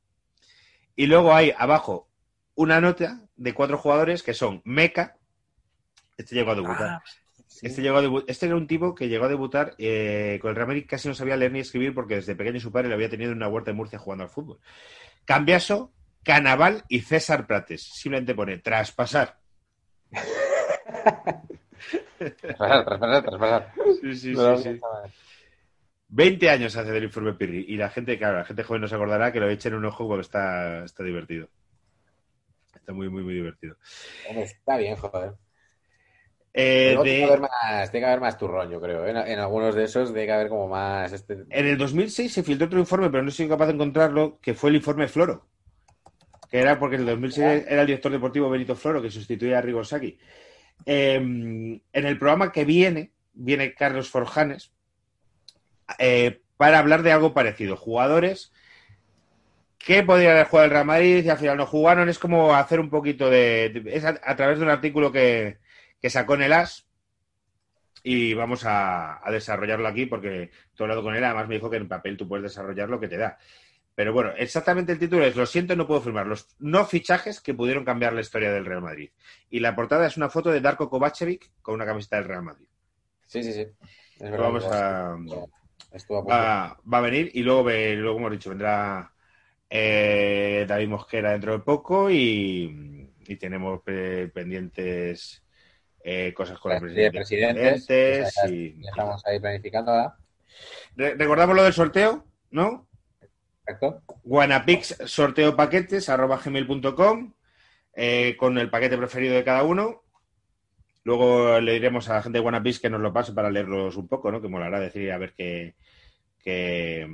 Y luego hay abajo una nota de cuatro jugadores que son Meca. Este llegó a debutar. Ah, sí. Este, llegó a debu- este era un tipo que llegó a debutar eh, con el Real Madrid, casi no sabía leer ni escribir porque desde pequeño su padre le había tenido en una huerta de Murcia jugando al fútbol. Cambiaso, Canaval y César Prates. Simplemente pone traspasar. Traspasar, traspasar, traspasar. Sí, sí, No, sí, sí. No, no. 20 años hace del informe Pirri y la gente, claro, la gente joven no se acordará que lo echen un ojo porque está, está divertido. Está muy, muy, muy divertido. Está bien, joder. Eh, de- tiene, que haber más, tiene que haber más turrón, yo creo. ¿eh? En, en algunos de esos tiene que haber como más. Este... En el 2006 se filtró otro informe, pero no soy capaz de encontrarlo, que fue el informe Floro. Que era porque en el 2006 era el director deportivo Benito Floro, que sustituía a Rigosaki. Eh, en el programa que viene, viene Carlos Forjanes eh, para hablar de algo parecido. Jugadores que podrían haber jugado el Real Madrid y al final no jugaron. Es como hacer un poquito de. de- es a, a través de un artículo que, que sacó en el AS. Y vamos a, a desarrollarlo aquí porque he hablado con él, además me dijo que en papel tú puedes desarrollar lo que te da. Pero bueno, exactamente el título es Lo siento, no puedo firmar los no fichajes que pudieron cambiar la historia del Real Madrid. Y la portada es una foto de Darko Kovacevic con una camiseta del Real Madrid. Sí, sí, sí. Es verdad, Vamos a. Punto. va, va a venir y luego, luego hemos dicho, vendrá eh, David Mosquera dentro de poco y, y tenemos pendientes eh, cosas con Sí, presidente. presidentes, Presidentes o sea, y- ya Estamos ahí planificando ahora. Re- recordamos lo del sorteo, ¿no? Perfecto. Guanapix sorteo paquetes arroba gmail.com eh, con el paquete preferido de cada uno. Luego le diremos a la gente de Guanapix que nos lo pase para leerlos un poco, ¿no? Que molará decir a ver qué, qué,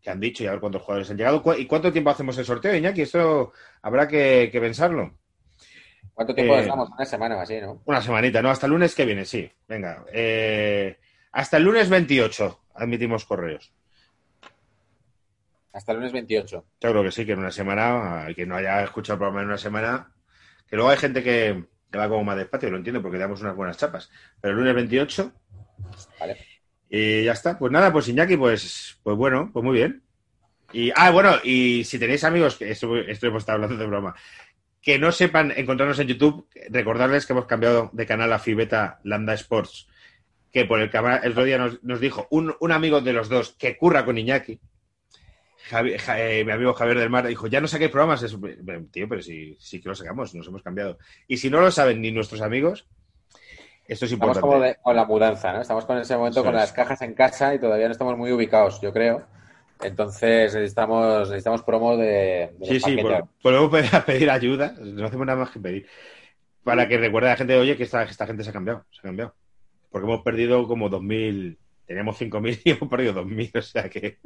qué han dicho y a ver cuántos jugadores han llegado. ¿Cu- ¿Y cuánto tiempo hacemos el sorteo, Iñaki? Esto habrá que, que pensarlo. ¿Cuánto tiempo Eh? Una semana o así, ¿no? Una semanita, ¿no? Hasta el lunes que viene, sí. Venga. eh, hasta el lunes 28 admitimos correos. Hasta el lunes 28. Yo creo que sí, que en una semana, que no haya escuchado el programa en una semana, que luego hay gente que, que va como más despacio, lo entiendo, porque damos unas buenas chapas. Pero el lunes 28, Vale. y ya está. Pues nada, pues Iñaki, pues, pues bueno, pues muy bien. Y, ah, bueno, y si tenéis amigos, que esto, esto hemos estado hablando de broma, que no sepan encontrarnos en YouTube, recordarles que hemos cambiado de canal a Fibeta Lambda Sports, que por el el otro día nos, nos dijo un, un amigo de los dos que curra con Iñaki, Javi- eh, mi amigo Javier del Mar, dijo, ya no saquéis programas, Eso, eh, tío, pero sí, sí que lo sacamos, nos hemos cambiado. Y si no lo saben ni nuestros amigos, esto es Estamos importante. como de- con la mudanza, ¿no? Estamos con ese momento Eso con es. las cajas en casa y todavía no estamos muy ubicados, yo creo. Entonces necesitamos, necesitamos promo de, de Sí, sí, a pedir ayuda, no hacemos nada más que pedir. Para que recuerde a la gente, oye, que esta, esta gente se ha cambiado, se ha cambiado. Porque hemos perdido como 2.000, teníamos 5.000 y hemos perdido 2.000, o sea que...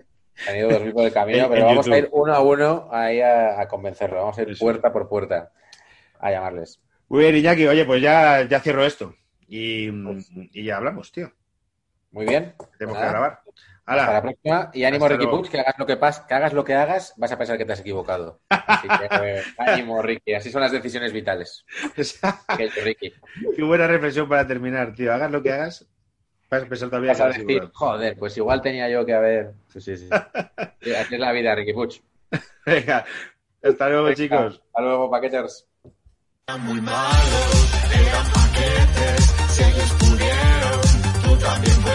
Han ido dos mil por el camino, pero vamos a ir uno a uno ahí a, a convencerlo. Vamos a ir Eso. puerta por puerta a llamarles. Muy bien, Iñaki, oye, pues ya, ya cierro esto. Y, Pues- y ya hablamos, tío. Muy bien. Tenemos Pues que grabar. Hasta la próxima. Y ánimo, Hasta Ricky. Puig, que hagas lo que pas, que hagas lo que hagas, vas a pensar que te has equivocado. Así que eh, ánimo, Ricky. Así son las decisiones vitales. Ricky. qué buena reflexión para terminar, tío. Hagas lo que hagas, vas a pensar todavía Vas a que decir, joder, pues igual tenía yo que haber. Sí, sí, sí. Así es la vida, Ricky Puig. Venga, hasta luego, chicos. Hasta luego, paqueters. Eran muy malos, eran paquetes, si ellos pudieron, tú también puedes.